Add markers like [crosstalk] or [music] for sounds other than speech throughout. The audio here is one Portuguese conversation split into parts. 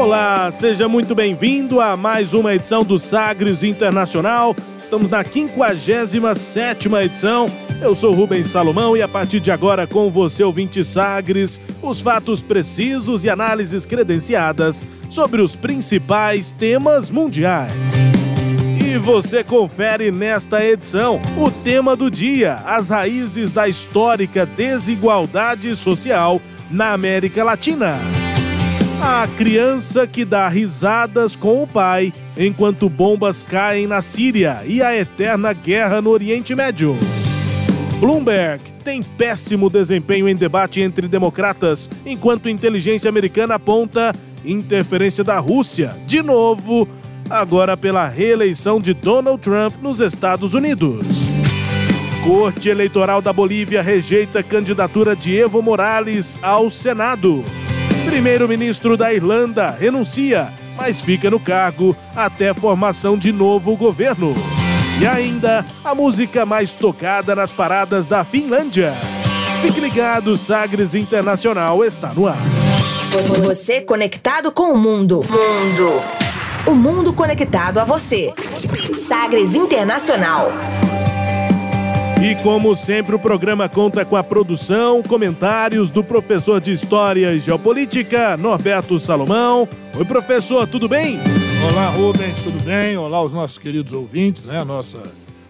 Olá, seja muito bem-vindo a mais uma edição do Sagres Internacional. Estamos na 57 edição. Eu sou Rubens Salomão e a partir de agora com você, ouvinte Sagres, os fatos precisos e análises credenciadas sobre os principais temas mundiais. E você confere nesta edição o tema do dia: as raízes da histórica desigualdade social na América Latina. A criança que dá risadas com o pai enquanto bombas caem na Síria e a eterna guerra no Oriente Médio. Bloomberg tem péssimo desempenho em debate entre democratas, enquanto inteligência americana aponta interferência da Rússia, de novo, agora pela reeleição de Donald Trump nos Estados Unidos. Corte Eleitoral da Bolívia rejeita candidatura de Evo Morales ao Senado. Primeiro-ministro da Irlanda renuncia, mas fica no cargo até formação de novo governo. E ainda a música mais tocada nas paradas da Finlândia. Fique ligado, Sagres Internacional está no ar. Você conectado com o mundo. Mundo. O mundo conectado a você. Sagres Internacional. E como sempre, o programa conta com a produção, comentários do professor de História e Geopolítica, Norberto Salomão. Oi, professor, tudo bem? Olá, Rubens, tudo bem? Olá, os nossos queridos ouvintes, né? A nossa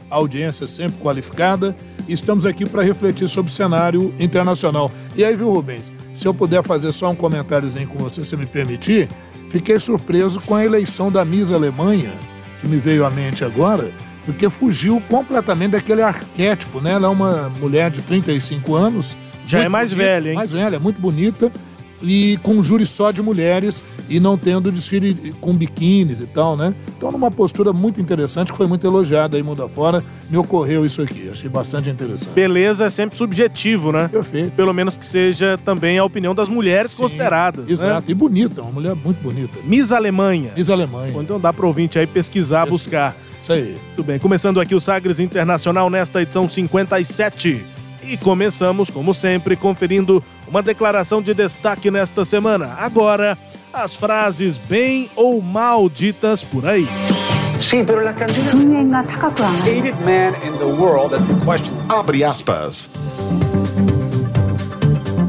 audiência sempre qualificada. Estamos aqui para refletir sobre o cenário internacional. E aí, viu, Rubens? Se eu puder fazer só um comentáriozinho com você, se me permitir, fiquei surpreso com a eleição da Miss Alemanha, que me veio à mente agora porque fugiu completamente daquele arquétipo, né? Ela é uma mulher de 35 anos. Já é mais bonita, velha, hein? Mais velha, muito bonita. E com um júri só de mulheres e não tendo desfile com biquínis e tal, né? Então, numa postura muito interessante, que foi muito elogiada aí mundo afora, me ocorreu isso aqui. Achei bastante interessante. Beleza é sempre subjetivo, né? Perfeito. Pelo menos que seja também a opinião das mulheres Sim, consideradas. né? Exato. E bonita, uma mulher muito bonita. Miss Alemanha. Miss Alemanha. Então dá para ouvinte aí pesquisar, Isso. buscar. Isso aí. Tudo bem, começando aqui o Sagres Internacional nesta edição 57. E começamos, como sempre, conferindo uma declaração de destaque nesta semana. Agora, as frases bem ou mal ditas por aí. Sim, Abre aspas.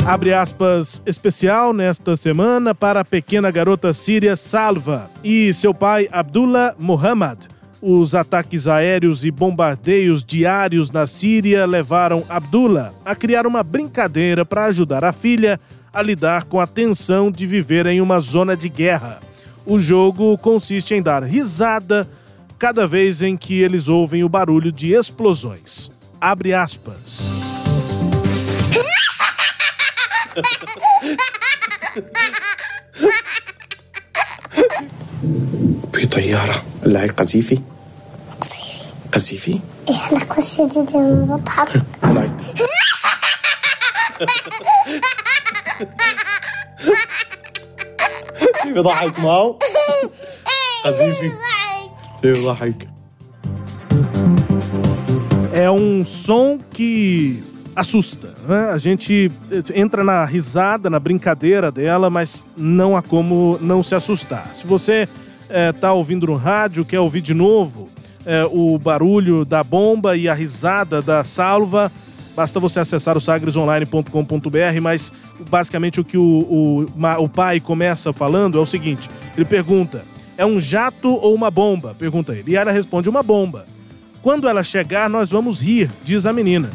Abre aspas especial nesta semana para a pequena garota síria Salva e seu pai Abdullah Mohammad Os ataques aéreos e bombardeios diários na Síria levaram Abdullah a criar uma brincadeira para ajudar a filha a lidar com a tensão de viver em uma zona de guerra. O jogo consiste em dar risada cada vez em que eles ouvem o barulho de explosões. Abre aspas. في طيارة اللي هي قذيفي قذيفي احنا كل شيء جديد بنضحك طلعت كيف ضحك ماو قذيفي كيف ضحك é um som que assusta, né? A gente entra na risada, na brincadeira dela, mas não há como não se assustar. Se você está ouvindo no rádio, quer ouvir de novo é, o barulho da bomba e a risada da salva, basta você acessar o sagresonline.com.br, mas basicamente o que o, o, o pai começa falando é o seguinte: ele pergunta, é um jato ou uma bomba? Pergunta ele. E ela responde, uma bomba. Quando ela chegar, nós vamos rir, diz a menina.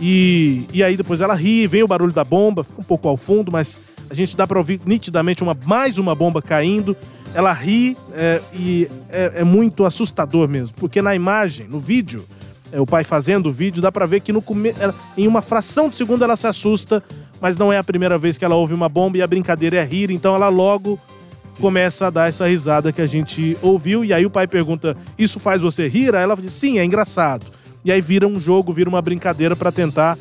E, e aí depois ela ri, vem o barulho da bomba, fica um pouco ao fundo, mas a gente dá para ouvir nitidamente uma, mais uma bomba caindo. Ela ri é, e é, é muito assustador mesmo, porque na imagem, no vídeo, é, o pai fazendo o vídeo, dá pra ver que no come... ela- em uma fração de segundo ela se assusta, mas não é a primeira vez que ela ouve uma bomba e a brincadeira é rir, então ela logo começa a dar essa risada que a gente ouviu. E aí o pai pergunta: Isso faz você rir? Aí ela diz: Sim, é engraçado. E aí vira um jogo, vira uma brincadeira pra tentar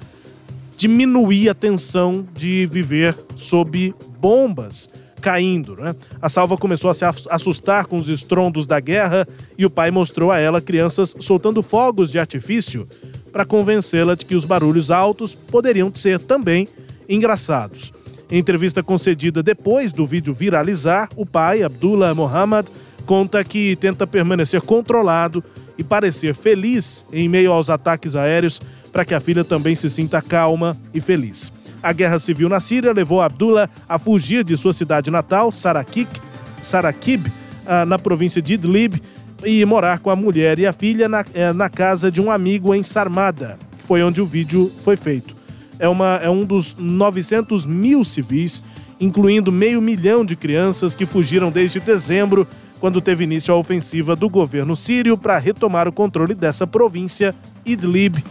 diminuir a tensão de viver sob bombas caindo. Né? A salva começou a se ass- assustar com os estrondos da guerra e o pai mostrou a ela crianças soltando fogos de artifício para convencê-la de que os barulhos altos poderiam ser também engraçados. Em entrevista concedida depois do vídeo viralizar, o pai, Abdullah Mohammed, conta que tenta permanecer controlado e parecer feliz em meio aos ataques aéreos para que a filha também se sinta calma e feliz. A guerra civil na Síria levou Abdullah a fugir de sua cidade natal, Sarakik, Sarakib, ah, na província de Idlib, e morar com a mulher e a filha na, eh, na casa de um amigo em Sarmada, que foi onde o vídeo foi feito. É, uma, é um dos 900 mil civis, incluindo meio milhão de crianças que fugiram desde dezembro, quando teve início a ofensiva do governo sírio para retomar o controle dessa província, Idlib,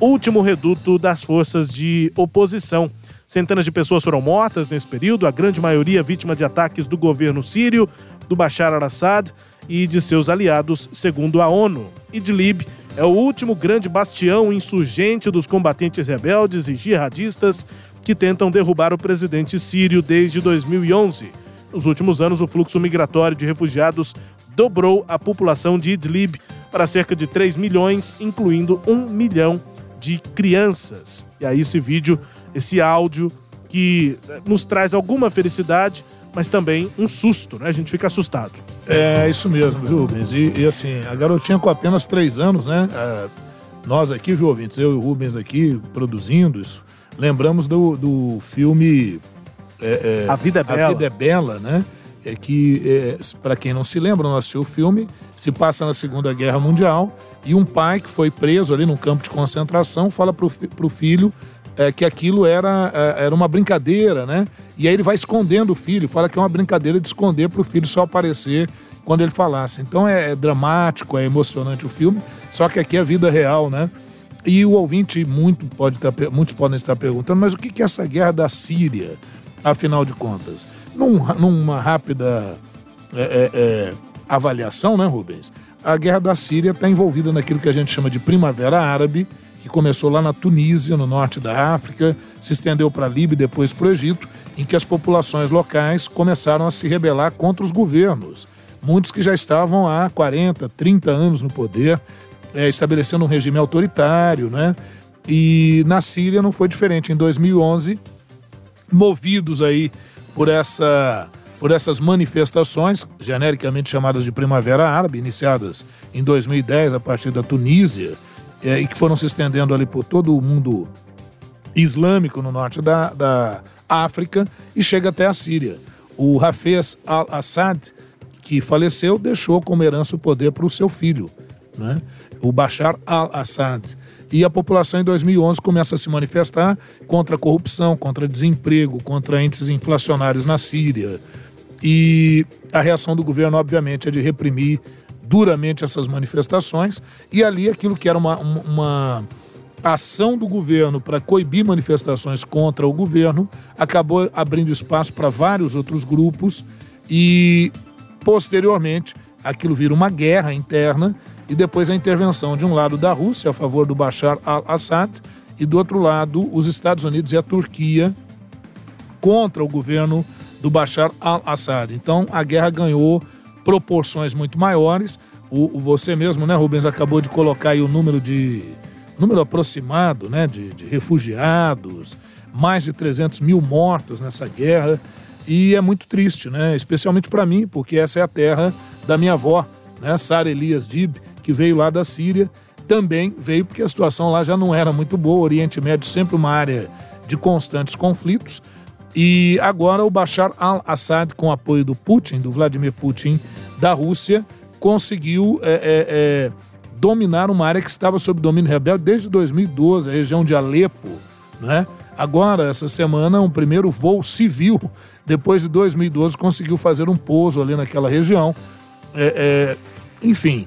último reduto das forças de oposição. Centenas de pessoas foram mortas nesse período, a grande maioria vítima de ataques do governo sírio, do Bashar al-Assad e de seus aliados, segundo a ONU. Idlib é o último grande bastião insurgente dos combatentes rebeldes e jihadistas que tentam derrubar o presidente sírio desde 2011. Nos últimos anos, o fluxo migratório de refugiados dobrou a população de Idlib para cerca de 3 milhões, incluindo 1 milhão de crianças. E aí esse vídeo, esse áudio que eh, nos traz alguma felicidade, mas também um susto, né? A gente fica assustado. É isso mesmo, viu, Rubens? E, e, assim, a garotinha com apenas três anos, né? É, nós aqui, viu, ouvintes? Eu e o Rubens aqui produzindo isso. Lembramos do, do filme. é, é, A Vida é Bela. A Vida é Bela, né? É que, é, para quem não se lembra, não assistiu o filme, se passa na Segunda Guerra Mundial e um pai que foi preso ali num campo de concentração fala fi- pro filho é, que aquilo era, é, era uma brincadeira, né? E aí ele vai escondendo o filho, fala que é uma brincadeira de esconder pro filho só aparecer quando ele falasse. Então é, é dramático, é emocionante o filme, só que aqui é vida real, né? E o ouvinte muito pode estar, muitos podem estar perguntando, mas o que é essa guerra da Síria, afinal de contas? Num- numa rápida é, é, é, avaliação, né, Rubens? A guerra da Síria está envolvida naquilo que a gente chama de Primavera Árabe, que começou lá na Tunísia, no norte da África, se estendeu para a Líbia e depois para o Egito, em que as populações locais começaram a se rebelar contra os governos. Muitos que já estavam há 40, 30 anos no poder, é, estabelecendo um regime autoritário, né? E na Síria não foi diferente. Em 2011, movidos aí por essa por essas manifestações, genericamente chamadas de Primavera Árabe, iniciadas em 2010 a partir da Tunísia, eh, e que foram se estendendo ali por todo o mundo islâmico no norte da, da África e chega até a Síria. O Hafez al-Assad, que faleceu, deixou como herança o poder para o seu filho, né? o Bashar al-Assad. E a população em 2011 começa a se manifestar contra a corrupção, contra desemprego, contra índices inflacionários na Síria. E a reação do governo, obviamente, é de reprimir duramente essas manifestações. E ali aquilo que era uma, uma, ação do governo para coibir manifestações contra o governo acabou abrindo espaço para vários outros grupos e, posteriormente, aquilo vira uma guerra interna e depois a intervenção de um lado da Rússia a favor do Bashar al-Assad e do outro lado os Estados Unidos e a Turquia contra o governo do Bashar al-Assad. Então a guerra ganhou proporções muito maiores. O, você mesmo, né, Rubens, acabou de colocar aí o número de número aproximado, né, de, de refugiados, mais de 300 mil mortos nessa guerra e é muito triste, né, especialmente para mim, porque essa é a terra da minha avó, né, Sara Elias Dib, que veio lá da Síria, também veio porque a situação lá já não era muito boa, o Oriente Médio sempre uma área de constantes conflitos. E agora o Bashar al-Assad, com apoio do Putin, do Vladimir Putin, da Rússia, conseguiu é, é, é, dominar uma área que estava sob domínio rebelde desde 2012, a região de Alepo. Né? Agora, essa semana, um primeiro voo civil, depois de 2012, conseguiu fazer um pouso ali naquela região. É, é, enfim,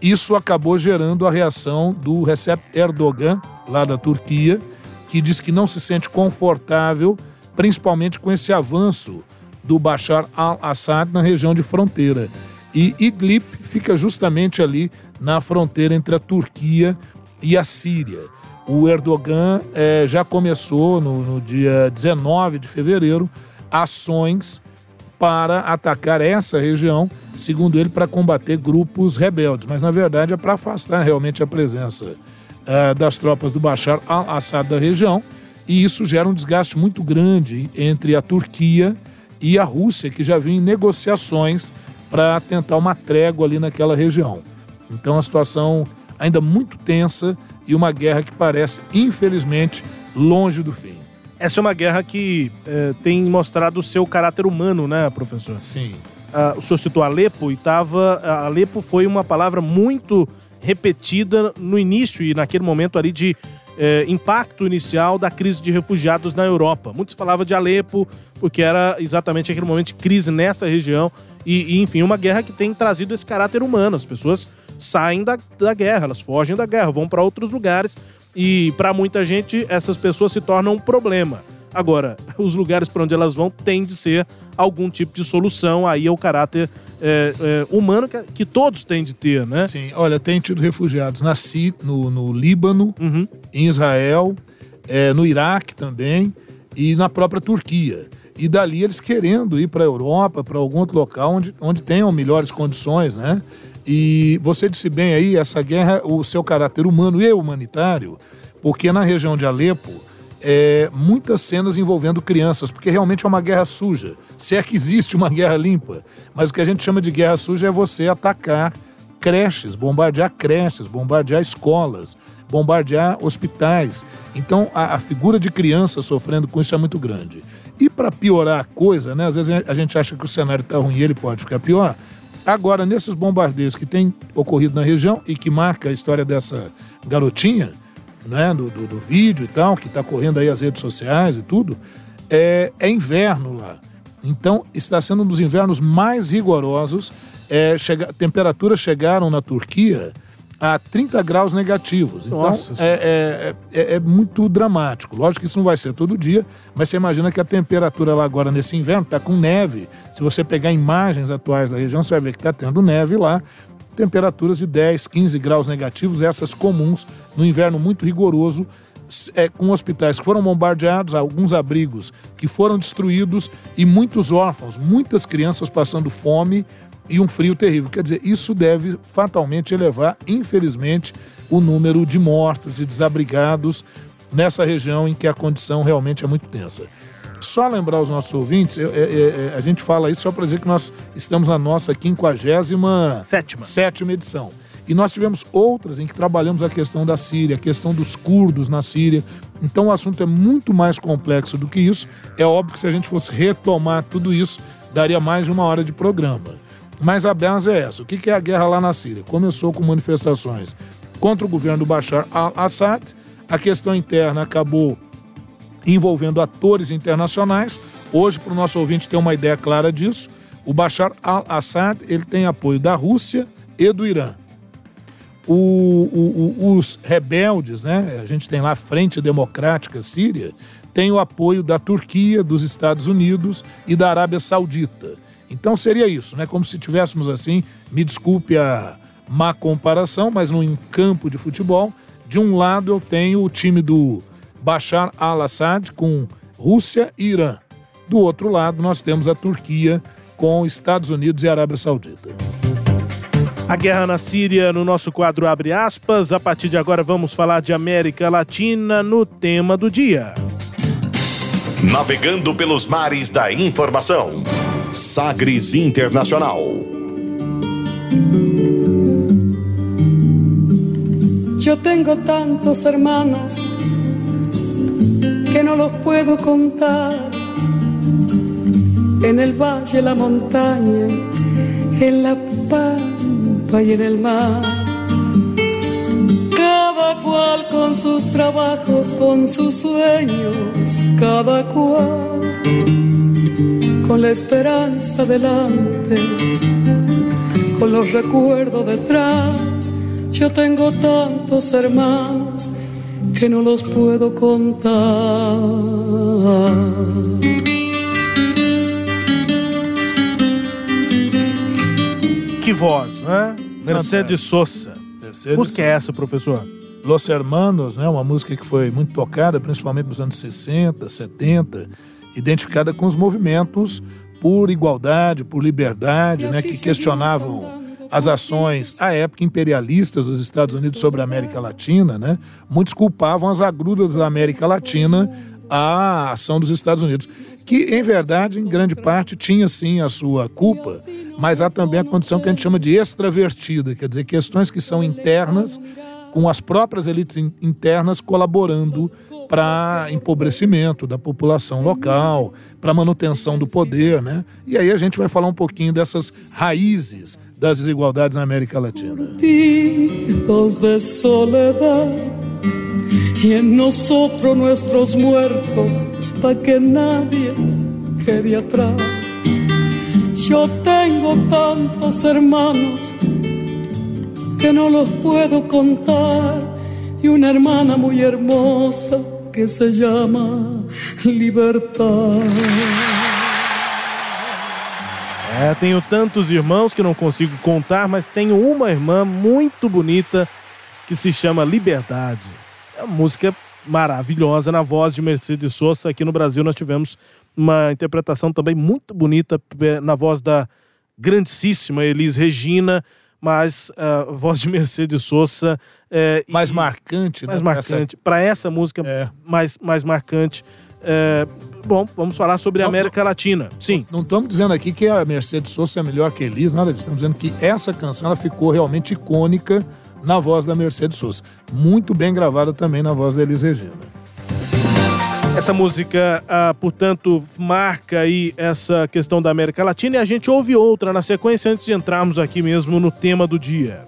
Isso acabou gerando a reação do Recep Erdogan, lá da Turquia, que diz que não se sente confortável, principalmente com esse avanço do Bashar al-Assad na região de fronteira. E Idlib fica justamente ali na fronteira entre a Turquia e a Síria. O Erdogan eh, já começou no, no dia 19 de fevereiro ações para atacar essa região, segundo ele, para combater grupos rebeldes, mas na verdade é para afastar realmente a presença uh, das tropas do Bashar al-Assad da região, e isso gera um desgaste muito grande entre a Turquia e a Rússia, que já vinha em negociações para tentar uma trégua ali naquela região. Então a situação ainda muito tensa e uma guerra que parece, infelizmente, longe do fim. Essa é uma guerra que é, tem mostrado o seu caráter humano, né, professor? Sim. Ah, o senhor citou Alepo e tava. Alepo foi uma palavra muito repetida no início e naquele momento ali de é, impacto inicial da crise de refugiados na Europa. Muitos falavam de Alepo, porque era exatamente aquele momento de crise nessa região. E, e, enfim, uma guerra que tem trazido esse caráter humano. As pessoas saem da, da guerra, elas fogem da guerra, vão para outros lugares e para muita gente, essas pessoas se tornam um problema. Agora, [laughs] os lugares para onde elas vão tem de ser algum tipo de solução. Aí é o caráter é, é, humano que, que, todos têm de ter, né? Sim, olha, tem tido refugiados na no, no Líbano, uhum. em Israel, é, no Iraque também e na própria Turquia. E dali eles querendo ir para a Europa, para algum outro local onde, onde tenham melhores condições, né? E você disse bem aí, essa guerra, o seu caráter humano e humanitário, porque na região de Alepo, é, muitas cenas envolvendo crianças, porque realmente é uma guerra suja. Se é que existe uma guerra limpa. Mas o que a gente chama de guerra suja é você atacar creches, bombardear creches, bombardear escolas, bombardear hospitais. Então a, a figura de criança sofrendo com isso é muito grande. E para piorar a coisa, né, às vezes a gente acha que o cenário está ruim e ele pode ficar pior. Agora, nesses bombardeios que têm ocorrido na região e que marca a história dessa garotinha, né, do, do, do vídeo e tal, que está correndo aí as redes sociais e tudo, é, é, inverno lá. Então, está sendo um dos invernos mais rigorosos. É, chega, temperaturas chegaram na Turquia a 30 graus negativos. Então, é, é, é, é, muito dramático. Lógico que isso não vai ser todo dia, mas você imagina que a temperatura lá agora nesse inverno está com neve. Se você pegar imagens atuais da região, você vai ver que está tendo neve lá. Temperaturas de 10, 15 graus negativos, essas comuns no inverno muito rigoroso, é, com hospitais que foram bombardeados, alguns abrigos que foram destruídos e muitos órfãos, muitas crianças passando fome e um frio terrível. Quer dizer, isso deve fatalmente elevar, infelizmente, o número de mortos, de desabrigados nessa região em que a condição realmente é muito tensa. Só lembrar os nossos ouvintes, eu, eu, eu, a gente fala isso só para dizer que nós estamos na nossa 57 sétima. sétima edição. E nós tivemos outras em que trabalhamos a questão da Síria, a questão dos curdos na Síria. Então o assunto é muito mais complexo do que isso. É óbvio que se a gente fosse retomar tudo isso, daria mais de uma hora de programa. Mas a base é essa. O que é a guerra lá na Síria? Começou com manifestações contra o governo do Bashar al-Assad. A questão interna acabou envolvendo atores internacionais. Hoje, para o nosso ouvinte ter uma ideia clara disso, o Bashar al-Assad ele tem apoio da Rússia e do Irã. O, o, o, os rebeldes, né? A gente tem lá a Frente Democrática Síria, tem o apoio da Turquia, dos Estados Unidos e da Arábia Saudita. Então seria isso, né? Como se tivéssemos assim, me desculpe a má comparação, mas num campo de futebol, de um lado eu tenho o time do Bashar al-Assad com Rússia e Irã. Do outro lado nós temos a Turquia com Estados Unidos e Arábia Saudita. A guerra na Síria no nosso quadro abre aspas. A partir de agora vamos falar de América Latina no tema do dia. Navegando pelos mares da informação. Sagres Internacional. Yo tengo tantos hermanos que no los puedo contar. En el valle, la montaña, en la pampa y en el mar. Cada cual con sus trabajos, con sus sueños, cada cual con la esperanza delante, con los recuerdos detrás. Yo tengo tantos hermanos que no los puedo contar. Que voz, né? Mercedes Sosa. Mercedes Música é essa, professor? Los Hermanos, né, uma música que foi muito tocada, principalmente nos anos 60, 70, identificada com os movimentos por igualdade, por liberdade, né, que questionavam as ações à época imperialistas dos Estados Unidos sobre a América Latina, né? Muitos culpavam as agruras da América Latina à ação dos Estados Unidos, que em verdade, em grande parte, tinha sim a sua culpa, mas há também a condição que a gente chama de extravertida, quer dizer, questões que são internas, com as próprias elites in- internas colaborando para empobrecimento da população local, para manutenção do poder, né? E aí a gente vai falar um pouquinho dessas raízes das desigualdades na América Latina. De nosotros nuestros muertos, pa' que nadie quede atrás. Yo tengo tantos hermanos que no los puedo contar y una hermana muy hermosa que se llama Libertad. É, tenho tantos irmãos que não consigo contar, mas tenho uma irmã muito bonita que se chama Liberdade. É uma música maravilhosa na voz de Mercedes Sosa. Aqui no Brasil nós tivemos uma interpretação também muito bonita eh, na voz da grandíssima Elis Regina, mas a voz de Mercedes Sosa é, Mais e- marcante, mais né? pra essa- marcante. Para essa música É. mais, mais marcante. É, bom, vamos falar sobre a Não, América Latina. Sim. Não estamos dizendo aqui que a Mercedes Sosa é melhor que a Elis, nada disso. Estamos dizendo que essa canção ela ficou realmente icônica na voz da Mercedes Sosa. Muito bem gravada também na voz da Elis Regina. Essa música, ah, portanto, marca aí essa questão da América Latina e a gente ouve outra na sequência antes de entrarmos aqui mesmo no tema do dia.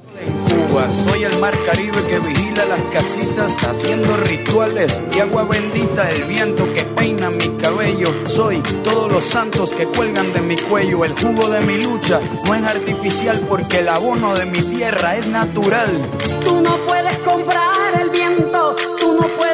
Cuba. Soy el mar Caribe que vigila las casitas haciendo rituales de agua bendita, el viento que peina mi cabello. Soy todos los santos que cuelgan de mi cuello. El jugo de mi lucha no es artificial porque el abono de mi tierra es natural. Tú no puedes comprar el viento,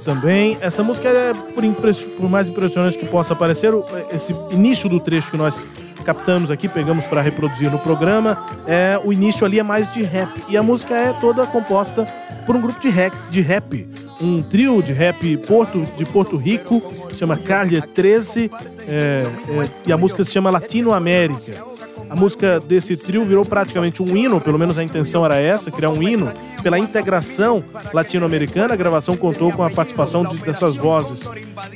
também. Essa música é, por, por mais impressionante que possa parecer, esse início do trecho que nós captamos aqui, pegamos para reproduzir no programa, é o início ali é mais de rap. E a música é toda composta por um grupo de rap, de rap um trio de rap Porto, de Porto Rico, chama Calha 13, é, é, e a música se chama Latino América. A música desse trio virou praticamente um hino, pelo menos a intenção era essa, criar um hino pela integração latino-americana. A gravação contou com a participação de- dessas vozes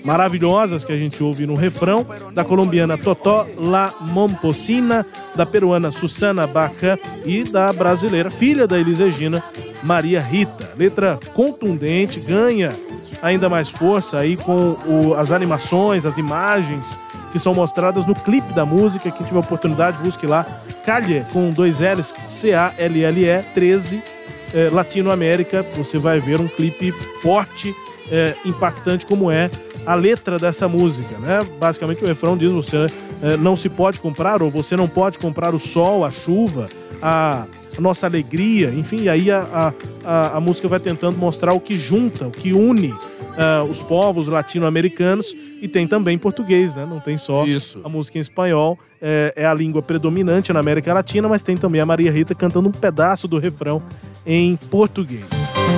maravilhosas que a gente ouve no refrão, da colombiana Totó La Momposina, da peruana Susana Baca e da brasileira, filha da Elis Maria Rita. Letra contundente, ganha ainda mais força aí com o- as animações, as imagens que são mostradas no clipe da música. Quem tiver oportunidade, busque lá. Calhe, com dois L's, C-A-L-L-E, 13, eh, Latinoamérica. Você vai ver um clipe forte, eh, impactante como é a letra dessa música, né? Basicamente o refrão diz você eh, não se pode comprar ou você não pode comprar o sol, a chuva, a a nossa alegria, enfim, e aí a, a, a, música vai tentando mostrar o que junta, o que une ah, os povos latino-americanos e tem também português, né? Não tem só Isso. a música em espanhol, é, é a língua predominante na América Latina, mas tem também a Maria Rita cantando um pedaço do refrão em português.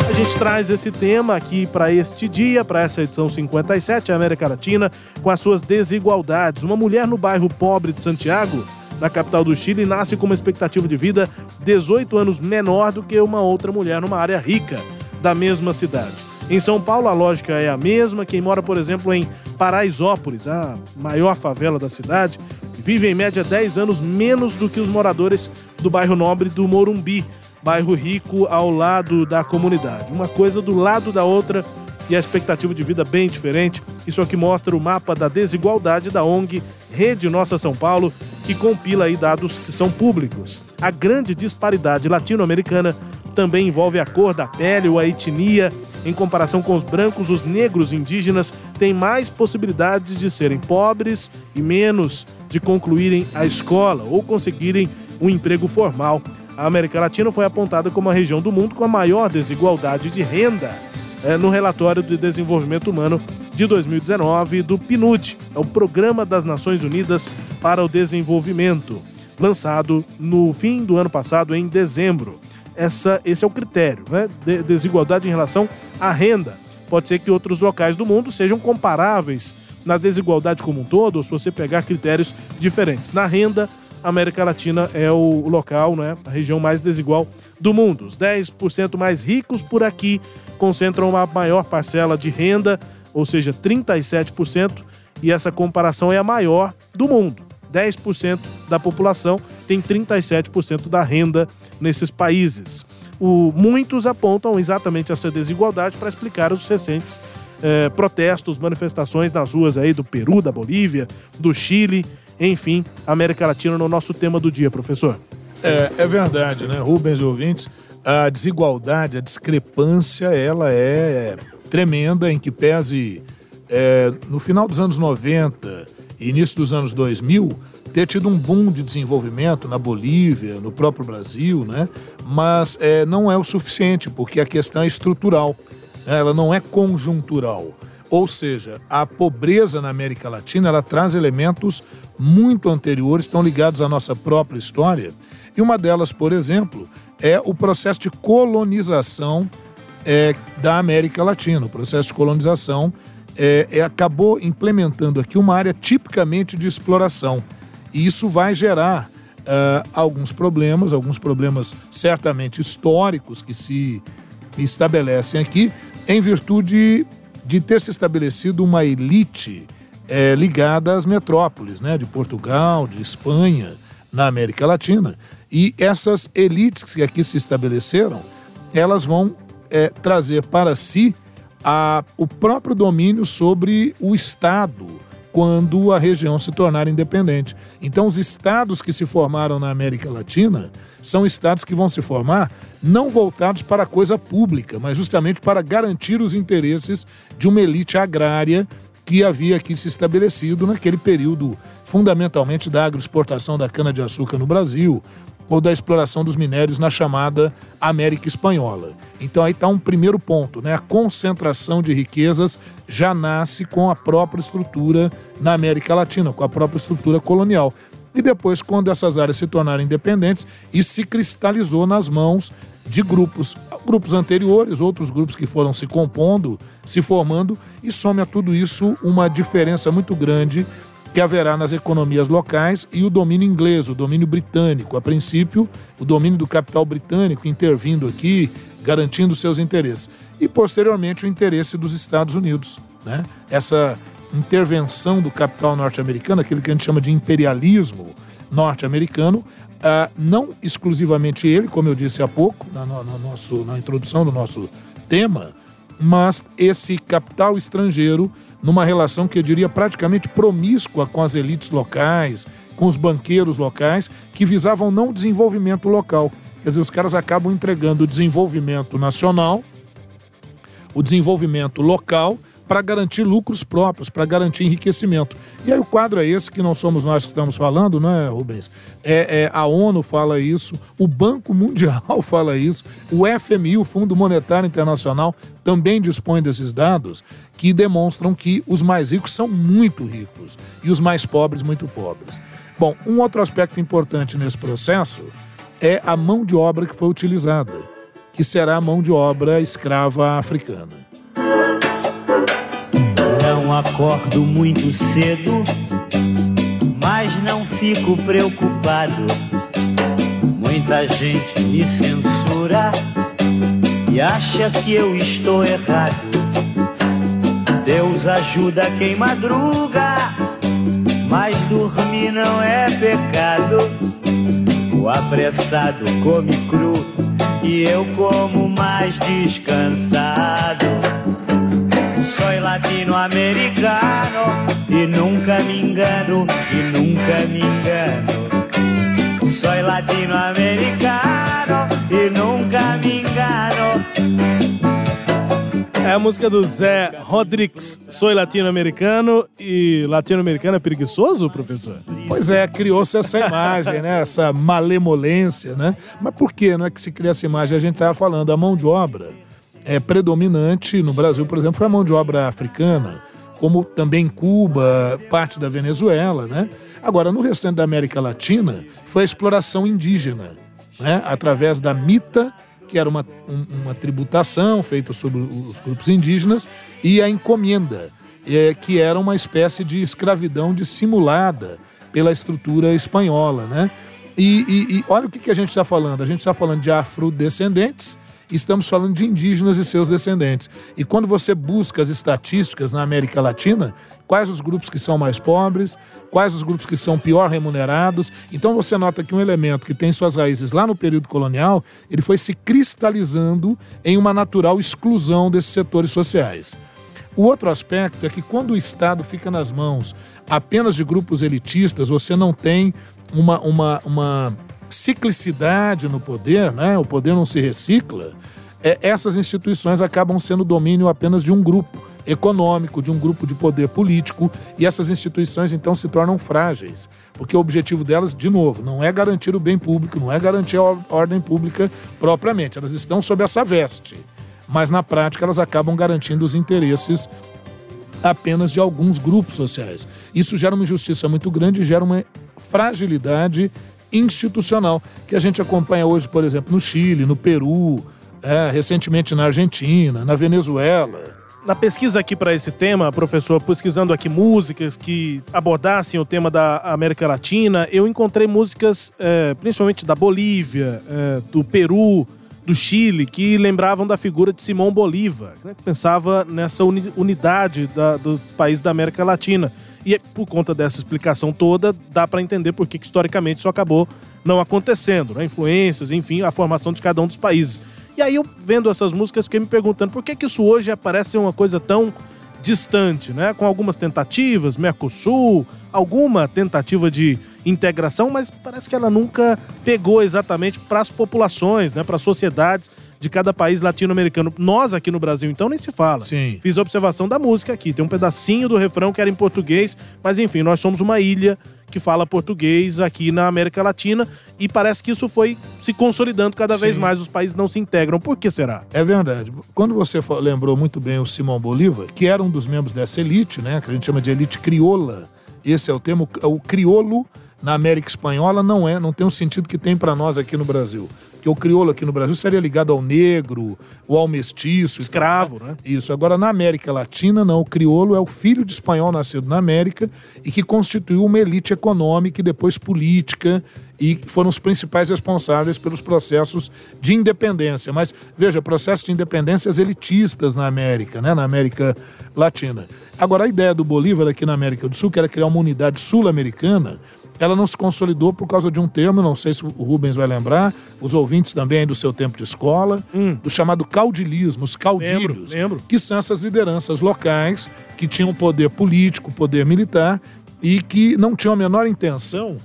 A gente traz esse tema aqui para este dia, para essa edição 57, América Latina, com as suas desigualdades. Uma mulher no bairro pobre de Santiago, na capital do Chile, nasce com uma expectativa de vida 18 anos menor do que uma outra mulher numa área rica da mesma cidade. Em São Paulo, a lógica é a mesma. Quem mora, por exemplo, em Paraisópolis, a maior favela da cidade, vive em média 10 anos menos do que os moradores do bairro nobre do Morumbi, bairro rico ao lado da comunidade. Uma coisa do lado da outra e a expectativa de vida bem diferente. Isso aqui mostra o mapa da desigualdade da ONG Rede Nossa São Paulo, que compila aí dados que são públicos. A grande disparidade latino-americana também envolve a cor da pele ou a etnia. Em comparação com os brancos, os negros indígenas têm mais possibilidades de serem pobres e menos de concluírem a escola ou conseguirem um emprego formal. A América Latina foi apontada como a região do mundo com a maior desigualdade de renda é, no relatório de desenvolvimento humano de 2019 do PNUD, é o Programa das Nações Unidas para o Desenvolvimento, lançado no fim do ano passado, em dezembro. Essa, esse é o critério, né? De, desigualdade em relação à renda. Pode ser que outros locais do mundo sejam comparáveis na desigualdade como um todo, ou se você pegar critérios diferentes. Na renda, a América Latina é o local, né, a região mais desigual do mundo. Os 10% mais ricos por aqui concentram uma maior parcela de renda, ou seja, 37%, e essa comparação é a maior do mundo. 10% da população tem 37% da renda nesses países. O, muitos apontam exatamente essa desigualdade para explicar os recentes eh, protestos, manifestações nas ruas aí do Peru, da Bolívia, do Chile, enfim, América Latina no nosso tema do dia, professor. É, é verdade, né, Rubens ouvintes? A desigualdade, a discrepância, ela é tremenda, em que pese é, no final dos anos 90 e início dos anos 2000, ter tido um boom de desenvolvimento na Bolívia, no próprio Brasil, né? mas é, não é o suficiente, porque a questão é estrutural, né? ela não é conjuntural. Ou seja, a pobreza na América Latina ela traz elementos muito anteriores, estão ligados à nossa própria história. E uma delas, por exemplo, é o processo de colonização é, da América Latina. O processo de colonização é, é, acabou implementando aqui uma área tipicamente de exploração. E isso vai gerar uh, alguns problemas, alguns problemas certamente históricos que se estabelecem aqui, em virtude de ter se estabelecido uma elite é, ligada às metrópoles, né, de Portugal, de Espanha, na América Latina. E essas elites que aqui se estabeleceram, elas vão é, trazer para si a, o próprio domínio sobre o Estado quando a região se tornar independente. Então, os estados que se formaram na América Latina são estados que vão se formar não voltados para a coisa pública, mas justamente para garantir os interesses de uma elite agrária que havia aqui se estabelecido naquele período, fundamentalmente da agroexportação da cana-de-açúcar no Brasil, ou da exploração dos minérios na chamada América Espanhola. Então aí está um primeiro ponto, né? A concentração de riquezas já nasce com a própria estrutura na América Latina, com a própria estrutura colonial. E depois, quando essas áreas se tornaram independentes, isso se cristalizou nas mãos de grupos, grupos anteriores, outros grupos que foram se compondo, se formando, e some a tudo isso uma diferença muito grande que haverá nas economias locais e o domínio inglês, o domínio britânico. A princípio, o domínio do capital britânico intervindo aqui, garantindo seus interesses. E, posteriormente, o interesse dos Estados Unidos. Né? Essa intervenção do capital norte-americano, aquilo que a gente chama de imperialismo norte-americano, uh, não exclusivamente ele, como eu disse há pouco, na, na, nosso, na introdução do nosso tema, mas esse capital estrangeiro numa relação que eu diria praticamente promíscua com as elites locais, com os banqueiros locais, que visavam não o desenvolvimento local. Quer dizer, os caras acabam entregando o desenvolvimento nacional, o desenvolvimento local, para garantir lucros próprios, para garantir enriquecimento. E aí o quadro é esse que não somos nós que estamos falando, né, Rubens? É, é, a ONU fala isso, o Banco Mundial [laughs] fala isso, o FMI, o Fundo Monetário Internacional, também dispõe desses dados que demonstram que os mais ricos são muito ricos e os mais pobres muito pobres. Bom, um outro aspecto importante nesse processo é a mão de obra que foi utilizada que será a mão de obra escrava africana. Não acordo muito cedo, mas não fico preocupado. Muita gente me censura e acha que eu estou errado. Deus ajuda quem madruga, mas dormir não é pecado. O apressado come cru e eu como mais descansado. Sou latino-americano e nunca me engano, e nunca me engano. Sou latino-americano e nunca me engano. É a música do Zé Rodrigues. Sou latino-americano e latino-americano é preguiçoso, professor? Pois é, criou-se essa imagem, né? Essa malemolência, né? Mas por que, né, que se cria essa imagem? A gente estava falando, a mão de obra é predominante no Brasil, por exemplo, foi a mão de obra africana, como também Cuba, parte da Venezuela, né? Agora, no restante da América Latina, foi a exploração indígena, né? Através da mita, que era uma, um- uma tributação feita sobre os grupos indígenas, e a encomenda, é, que era uma espécie de escravidão dissimulada pela estrutura espanhola, né? E, e- e olha o que a gente está falando. A gente está falando de afrodescendentes, estamos falando de indígenas e seus descendentes. E quando você busca as estatísticas na América Latina, quais os grupos que são mais pobres, quais os grupos que são pior remunerados, então você nota que um elemento que tem suas raízes lá no período colonial, ele foi se cristalizando em uma natural exclusão desses setores sociais. O outro aspecto é que quando o Estado fica nas mãos apenas de grupos elitistas, você não tem uma, uma, uma ciclicidade no poder, né? o poder não se recicla, é, essas instituições acabam sendo domínio apenas de um grupo econômico, de um grupo de poder político, e essas instituições então se tornam frágeis, porque o objetivo delas, de novo, não é garantir o bem público, não é garantir a or- ordem pública propriamente, elas estão sob essa veste, mas na prática elas acabam garantindo os interesses apenas de alguns grupos sociais. Isso gera uma injustiça muito grande gera uma fragilidade institucional que a gente acompanha hoje, por exemplo, no Chile, no Peru, é, recentemente na Argentina, na Venezuela. Na pesquisa aqui para esse tema, professor, pesquisando aqui músicas que abordassem o tema da América Latina, eu encontrei músicas, eh, principalmente da Bolívia, eh, do Peru, do Chile, que lembravam da figura de Simão Bolívar, né, que pensava nessa uni- unidade da- dos países da América Latina. E é por conta dessa explicação toda, dá para entender por que historicamente isso acabou não acontecendo, né? influências, enfim, a formação de cada um dos países. E aí eu vendo essas músicas fiquei me perguntando por que que isso hoje aparece uma coisa tão distante, né? Com algumas tentativas, Mercosul, alguma tentativa de integração, mas parece que ela nunca pegou exatamente para as populações, né? Para as sociedades de cada país latino-americano. Nós aqui no Brasil, então, nem se fala. Sim. Fiz a observação da música aqui. Tem um pedacinho do refrão que era em português, mas enfim, nós somos uma ilha que fala português aqui na América Latina e parece que isso foi se consolidando cada vez Sim. mais. Os países não se integram. Por que será? É verdade. Quando você lembrou muito bem o Simão Bolívar, que era um dos membros dessa elite, né, que a gente chama de elite crioula, esse é o termo, o criolo na América Espanhola não é, não tem o sentido que tem para nós aqui no Brasil. Porque o crioulo aqui no Brasil estaria ligado ao negro, ou ao mestiço. Escravo, né? Isso. Agora, na América Latina, não. O crioulo é o filho de espanhol nascido na América e que constituiu uma elite econômica e depois política e foram os principais responsáveis pelos processos de independência. Mas, veja, processos de independências elitistas na América, né? na América Latina. Agora, a ideia do Bolívar aqui na América do Sul, que era criar uma unidade sul-americana, ela não se consolidou por causa de um termo, não sei se o Rubens vai lembrar, os ouvintes também do seu tempo de escola, do chamado caudilismo, os caudilhos, Lembro, lembro. que são essas lideranças locais que tinham poder político, poder militar e que não tinham a menor intenção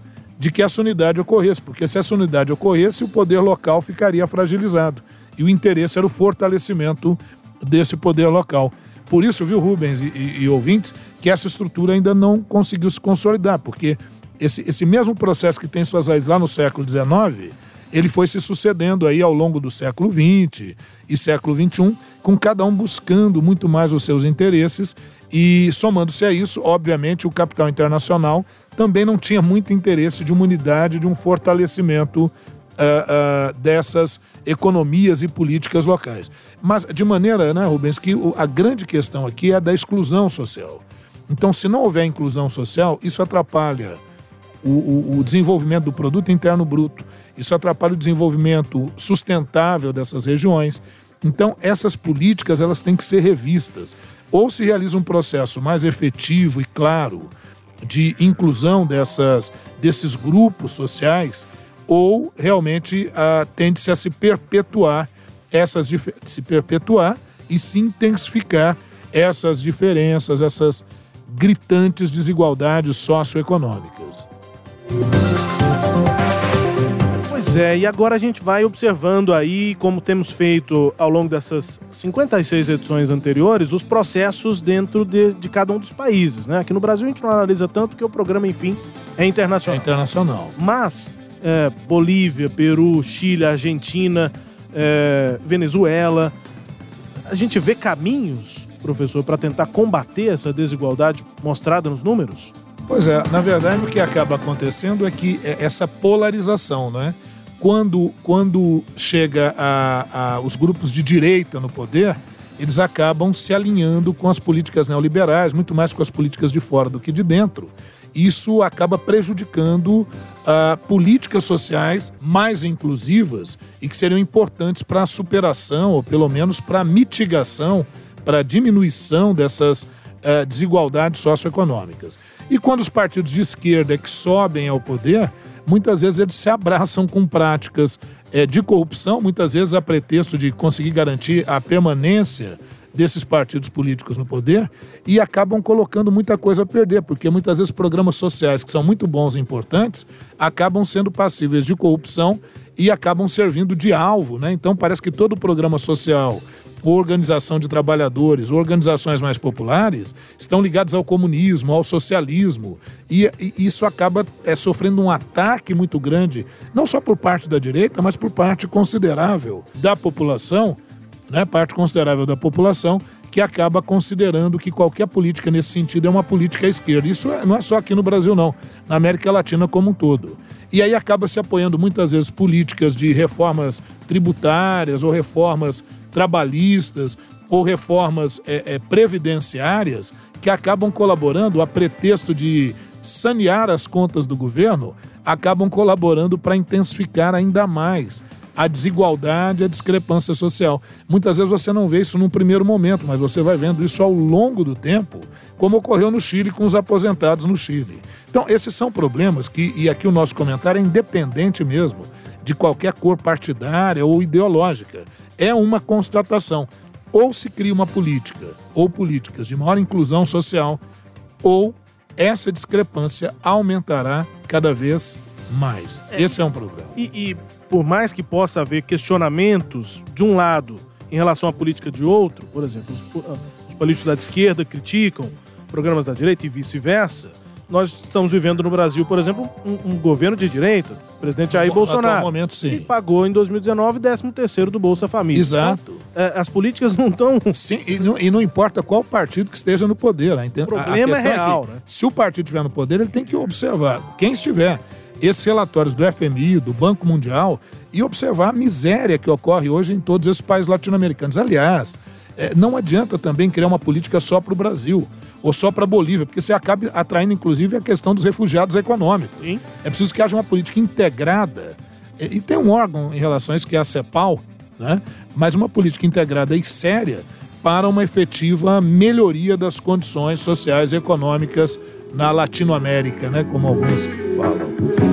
de que essa unidade ocorresse, porque se essa unidade ocorresse, o poder local ficaria fragilizado. E o interesse era o fortalecimento desse poder local. Por isso, viu, Rubens e, e- e ouvintes, que essa estrutura ainda não conseguiu se consolidar, porque esse, esse mesmo processo que tem suas raízes lá no século XIX, ele foi se sucedendo aí ao longo do século XX e século XXI, com cada um buscando muito mais os seus interesses e somando-se a isso, obviamente, o capital internacional também não tinha muito interesse de uma unidade, de um fortalecimento ah, ah, dessas economias e políticas locais. Mas, de maneira, né, Rubens, que a grande questão aqui é a da exclusão social. Então, se não houver inclusão social, isso atrapalha o, o- o desenvolvimento do produto interno bruto. Isso atrapalha o desenvolvimento sustentável dessas regiões. Então, essas políticas elas têm que ser revistas. Ou se realiza um processo mais efetivo e claro de inclusão dessas, desses grupos sociais, ou realmente ah, tende-se a se perpetuar essas se perpetuar e se intensificar essas diferenças, essas gritantes desigualdades socioeconômicas. Pois é, e agora a gente vai observando aí, como temos feito ao longo dessas 56 edições anteriores, os processos dentro de, de cada um dos países, né? Aqui no Brasil a gente não analisa tanto porque o programa, enfim, é internacional. É internacional. Mas é, Bolívia, Peru, Chile, Argentina, é, Venezuela, a gente vê caminhos, professor, para tentar combater essa desigualdade mostrada nos números? Pois é, na verdade o que acaba acontecendo é que é essa polarização, né? Quando, quando chega a, a- os grupos de direita no poder, eles acabam se alinhando com as políticas neoliberais, muito mais com as políticas de fora do que de dentro. Isso acaba prejudicando ah, políticas sociais mais inclusivas e que seriam importantes para a superação, ou pelo menos para a mitigação, para a diminuição dessas eh, desigualdades socioeconômicas. E quando os partidos de esquerda que sobem ao poder, muitas vezes eles se abraçam com práticas eh, de corrupção, muitas vezes a pretexto de conseguir garantir a permanência desses partidos políticos no poder e acabam colocando muita coisa a perder, porque muitas vezes programas sociais que são muito bons e importantes acabam sendo passíveis de corrupção e acabam servindo de alvo, né? Então parece que todo programa social organização de trabalhadores, organizações mais populares, estão ligados ao comunismo, ao socialismo. E, e isso acaba é, sofrendo um ataque muito grande, não só por parte da direita, mas por parte considerável da população, né, parte considerável da população, que acaba considerando que qualquer política nesse sentido é uma política à esquerda. Isso é- não é só aqui no Brasil, não, na América Latina como um todo. E aí acaba se apoiando muitas vezes políticas de reformas tributárias ou reformas trabalhistas ou reformas é, é, previdenciárias que acabam colaborando a pretexto de sanear as contas do governo, acabam colaborando para intensificar ainda mais a desigualdade, a discrepância social. Muitas vezes você não vê isso num primeiro momento, mas você vai vendo isso ao longo do tempo, como ocorreu no Chile com os aposentados no Chile. Então, esses são problemas que, e aqui o nosso comentário é independente mesmo de qualquer cor partidária ou ideológica. É uma constatação. Ou se cria uma política ou políticas de maior inclusão social, ou essa discrepância aumentará cada vez mais. Esse é um problema. E, e por mais que possa haver questionamentos de um lado em relação à política de outro, por exemplo, os, ah, os políticos da esquerda criticam programas da direita e vice-versa, nós estamos vivendo no Brasil, por exemplo, um, um governo de direita, o presidente Jair Bolsonaro, momento, sim. que pagou em 2019 13 terceiro do Bolsa Família. Exato. Então, é, as políticas não estão... Sim, e não, e não importa qual partido que esteja no poder. A, inten- O problema a é questão real, que, né? Se o partido estiver no poder, ele tem que observar quem estiver. Esses relatórios do FMI, do Banco Mundial, e observar a miséria que ocorre hoje em todos esses países latino-americanos. Aliás, eh, não adianta também criar uma política só para o Brasil ou só para a Bolívia, porque você acaba atraindo, inclusive, a questão dos refugiados econômicos. É preciso que haja uma política integrada. E, e tem um órgão em relação a isso, que é a CEPAL, né? mas uma política integrada e séria para uma efetiva melhoria das condições sociais e econômicas na Latinoamérica, né? como alguns falam.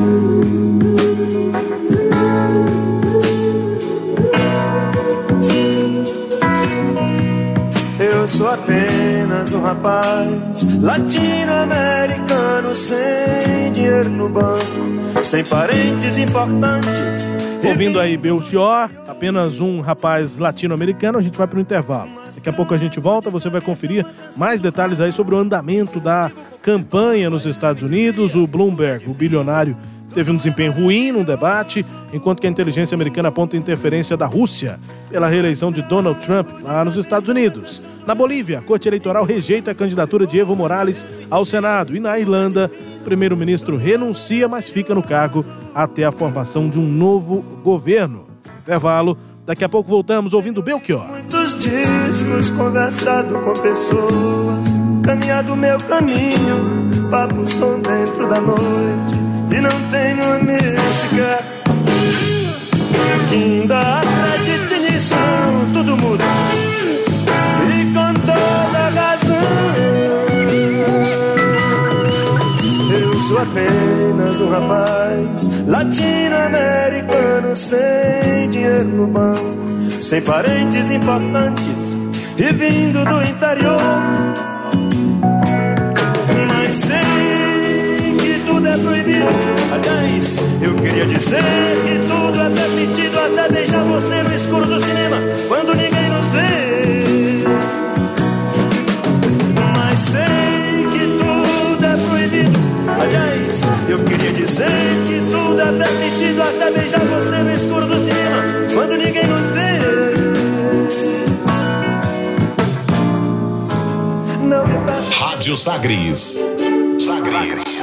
Eu sou apenas um rapaz latino-americano sem dinheiro no banco, sem parentes importantes. Ouvindo aí Belchior, apenas um rapaz latino-americano, a gente vai para o intervalo. Daqui a pouco a gente volta, você vai conferir mais detalhes aí sobre o andamento da campanha nos Estados Unidos. O Bloomberg, o bilionário, teve um desempenho ruim no debate, enquanto que a inteligência americana aponta interferência da Rússia pela reeleição de Donald Trump lá nos Estados Unidos. Na Bolívia, a Corte Eleitoral rejeita a candidatura de Evo Morales ao Senado. E na Irlanda, o primeiro-ministro renuncia, mas fica no cargo até a formação de um novo governo. Intervalo. Daqui a pouco voltamos ouvindo Belchior. Muitos discos, conversado com pessoas, caminhado meu caminho, papo som dentro da noite, e não tenho uma música ainda acredite nisso, tudo muda, Eu sou apenas um rapaz latino-americano sem dinheiro no banco, sem parentes importantes e vindo do interior. Mas sei que tudo é proibido. Aliás, eu queria dizer que tudo é permitido até deixar você no escuro do cinema quando ninguém nos vê. Eu queria dizer que tudo é permitido até beijar você no escuro do cinema quando ninguém nos vê. Não me peça. Rádio Sagres. Sagres.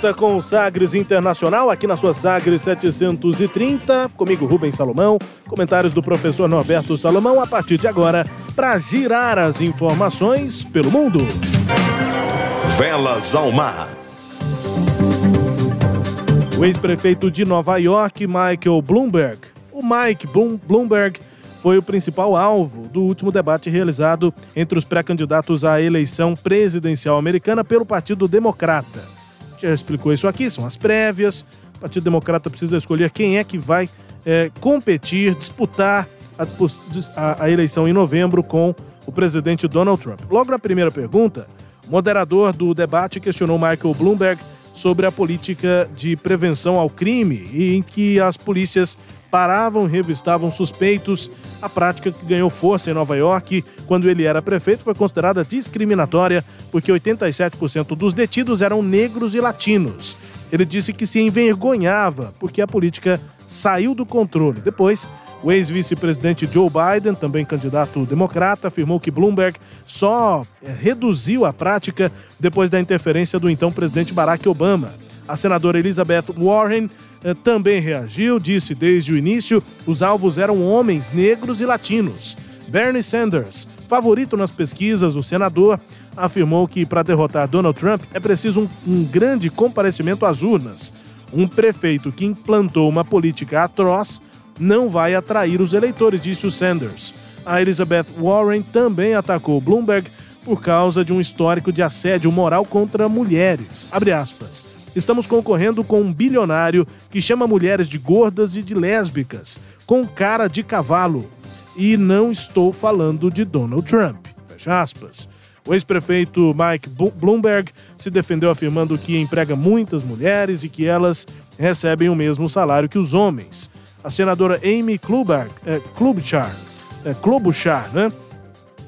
Volta com o Sagres Internacional, aqui na sua Sagres 730. Comigo, Rubens Salomão. Comentários do professor Norberto Salomão a partir de agora, para girar as informações pelo mundo. Velas ao mar. O ex-prefeito de Nova York, Michael Bloomberg. O Mike Bloom- Bloomberg foi o principal alvo do último debate realizado entre os pré-candidatos à eleição presidencial americana pelo Partido Democrata. Já explicou isso aqui, são as prévias. O Partido Democrata precisa escolher quem é que vai eh, competir, disputar a, a- a eleição em novembro com o presidente Donald Trump. Logo na primeira pergunta, o moderador do debate questionou Michael Bloomberg sobre a política de prevenção ao crime e em que as polícias paravam e revistavam suspeitos. A prática que ganhou força em Nova York quando ele era prefeito foi considerada discriminatória porque 87% dos detidos eram negros e latinos. Ele disse que se envergonhava porque a política saiu do controle. Depois, o ex-vice-presidente Joe Biden, também candidato democrata, afirmou que Bloomberg só eh, reduziu a prática depois da interferência do então presidente Barack Obama. A senadora Elizabeth Warren também reagiu, disse desde o início os alvos eram homens negros e latinos. Bernie Sanders, favorito nas pesquisas, o senador, afirmou que para derrotar Donald Trump é preciso um, um grande comparecimento às urnas. Um prefeito que implantou uma política atroz não vai atrair os eleitores, disse o Sanders. A Elizabeth Warren também atacou Bloomberg por causa de um histórico de assédio moral contra mulheres. Estamos concorrendo com um bilionário que chama mulheres de gordas e de lésbicas, com cara de cavalo. E não estou falando de Donald Trump. Fecha aspas. O ex-prefeito Mike Bloomberg se defendeu afirmando que emprega muitas mulheres e que elas recebem o mesmo salário que os homens. a senadora Amy Klobuchar, é, Klobuchar, é, Klobuchar, né?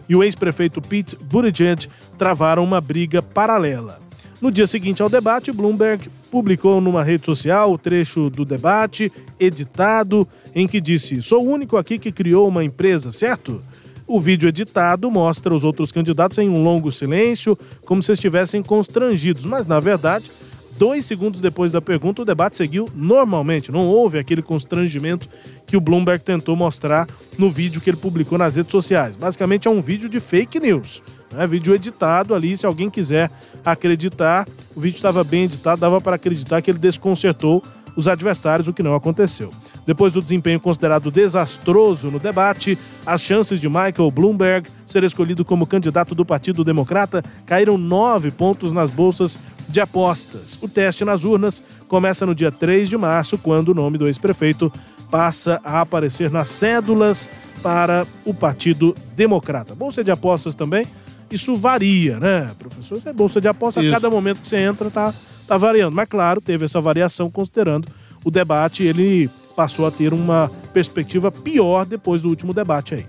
E o ex-prefeito Pete Buttigieg travaram uma briga paralela. No dia seguinte ao debate, Bloomberg publicou numa rede social o trecho do debate, editado, em que disse: Sou o único aqui que criou uma empresa, certo? O vídeo editado mostra os outros candidatos em um longo silêncio, como se estivessem constrangidos, mas na verdade, dois segundos depois da pergunta, o debate seguiu normalmente. Não houve aquele constrangimento que o Bloomberg tentou mostrar no vídeo que ele publicou nas redes sociais. Basicamente é um vídeo de fake news. Né? Vídeo editado ali, se alguém quiser acreditar, o vídeo estava bem editado, dava para acreditar que ele desconcertou os adversários, o que não aconteceu. Depois do desempenho considerado desastroso no debate, as chances de Michael Bloomberg ser escolhido como candidato do Partido Democrata caíram nove pontos nas bolsas de apostas. O teste nas urnas começa no dia 3 de março, quando o nome do ex-prefeito passa a aparecer nas cédulas para o Partido Democrata. Bolsa de apostas também, isso varia, né, professor? É bolsa de apostas, a Isso. cada momento que você entra tá, tá variando. Mas, claro, teve essa variação considerando o debate, ele passou a ter uma perspectiva pior depois do último debate aí.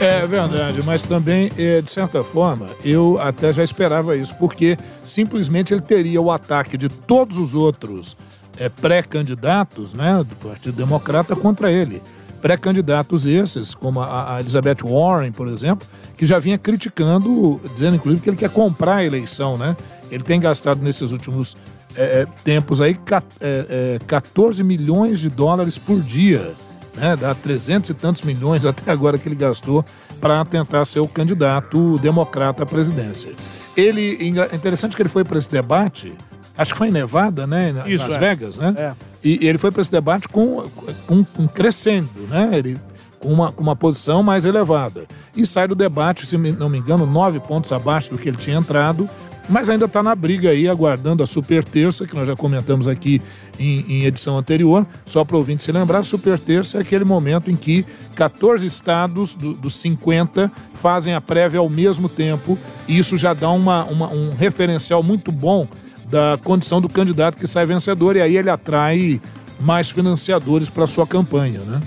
É verdade, mas também, é, de certa forma, eu até já esperava isso, porque simplesmente ele teria o ataque de todos os outros é, pré-candidatos né, do Partido Democrata contra ele. Pré-candidatos esses, como a, a Elizabeth Warren, por exemplo, que já vinha criticando, dizendo inclusive que ele quer comprar a eleição, né? Ele tem gastado nesses últimos é, é, tempos aí ca- é, é, 14 milhões de dólares por dia né, dá 300 e tantos milhões [laughs] até agora que ele gastou para tentar ser o candidato democrata à presidência. Ele, interessante que ele foi para esse debate, acho que foi em Nevada, né, em Isso, Las é. Vegas, né? É. E, e ele foi para esse debate com, com, com crescendo, né? Ele com uma, com uma posição mais elevada. E sai do debate, se não me engano, nove pontos abaixo do que ele tinha entrado, mas ainda está na briga aí, aguardando a super terça, que nós já comentamos aqui em, em edição anterior. Só para ouvinte se lembrar, super terça é aquele momento em que 14 estados do- dos 50 fazem a prévia ao mesmo tempo, e isso já dá uma, uma- um referencial muito bom da condição do candidato que sai vencedor, e aí ele atrai mais financiadores para sua campanha, né?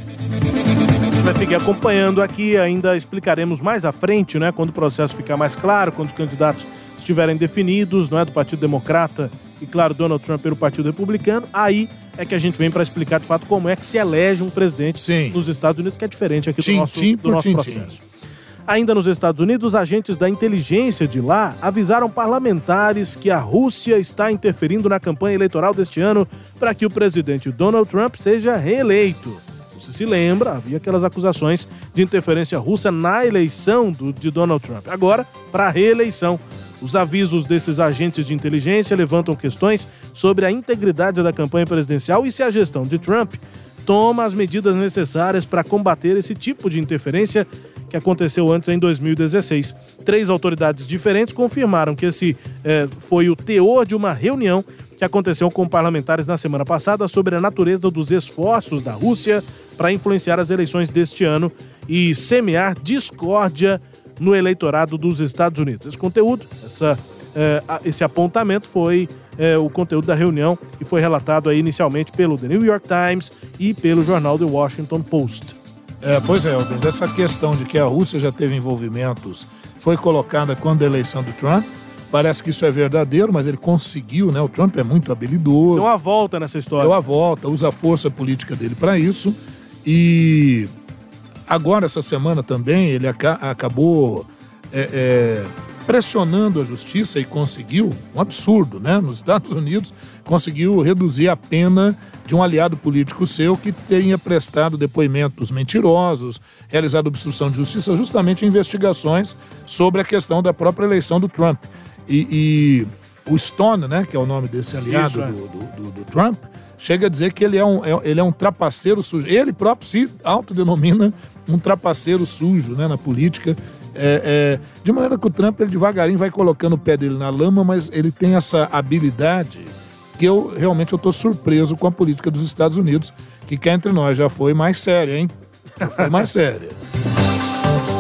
Gente vai seguir acompanhando aqui, ainda explicaremos mais à frente, né, quando o processo ficar mais claro, quando os candidatos estiverem definidos, não é do Partido Democrata e claro, Donald Trump pelo Partido Republicano, aí é que a gente vem para explicar de fato como é que se elege um presidente nos Estados Unidos, que é diferente aqui do nosso, tim do nosso processo. Ainda nos Estados Unidos, agentes da inteligência de lá avisaram parlamentares que a Rússia está interferindo na campanha eleitoral deste ano para que o presidente Donald Trump seja reeleito. Você se lembra, havia aquelas acusações de interferência russa na eleição do- de Donald Trump. Agora, para a reeleição. Os avisos desses agentes de inteligência levantam questões sobre a integridade da campanha presidencial e se a gestão de Trump toma as medidas necessárias para combater esse tipo de interferência que aconteceu antes em 2016. Três autoridades diferentes confirmaram que esse eh, foi o teor de uma reunião que aconteceu com parlamentares na semana passada sobre a natureza dos esforços da Rússia para influenciar as eleições deste ano e semear discórdia no eleitorado dos Estados Unidos. Esse conteúdo, essa, eh, esse apontamento foi eh, o conteúdo da reunião e foi relatado aí inicialmente pelo The New York Times e pelo jornal The Washington Post. É, pois é, Rubens, essa questão de que a Rússia já teve envolvimentos foi colocada quando a eleição do Trump. Parece que isso é verdadeiro, mas ele conseguiu, né? O Trump é muito habilidoso. Deu uma volta nessa história. Deu a volta, usa a força política dele para isso. E agora, essa semana também, ele aca- acabou é, é, pressionando a justiça e conseguiu, um absurdo, né? Nos Estados [laughs] Unidos, conseguiu reduzir a pena de um aliado político seu que tenha prestado depoimentos mentirosos, realizado obstrução de justiça, justamente em investigações sobre a questão da própria eleição do Trump. E, e o Stone, né, que é o nome desse aliado Isso, é. do, do- do- do Trump, chega a dizer que ele é um, é- ele é um trapaceiro sujo. Ele próprio se autodenomina um trapaceiro sujo né, na política. É, é, de maneira que o Trump, ele devagarinho vai colocando o pé dele na lama, mas ele tem essa habilidade que eu realmente eu tô surpreso com a política dos Estados Unidos, que cá entre nós já foi mais séria, hein? Já foi mais [laughs] séria.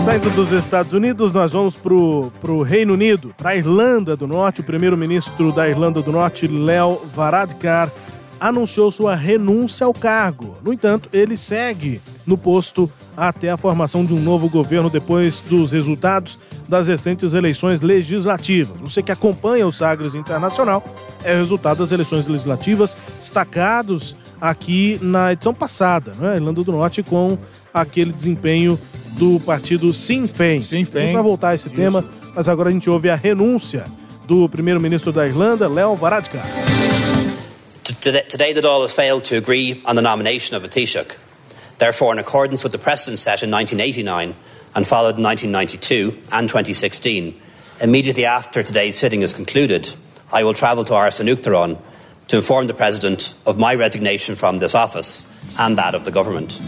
Saindo dos Estados Unidos, nós vamos pro, pro Reino Unido, para a Irlanda do Norte. O primeiro-ministro da Irlanda do Norte, Leo Varadkar, anunciou sua renúncia ao cargo. No entanto, ele segue no posto até a formação de um novo governo depois dos resultados das recentes eleições legislativas. Você que acompanha o Sagres Internacional é o resultado das eleições legislativas destacados aqui na edição passada, né? Irlanda do Norte com aquele desempenho do partido Sinn Féin. Sinn Féin. A gente vai voltar a esse Isso. tema, mas agora a gente ouve a renúncia do primeiro-ministro da Irlanda, Léo Varadkar. Today, today the Dáil has failed to agree on the nomination of a Taoiseach. Therefore, in accordance with the precedent set in 1989 and followed in 1992 and 2016, immediately after today's sitting is concluded, I will travel to Arsenuchtaron to inform the President of my resignation from this office and that of the Government.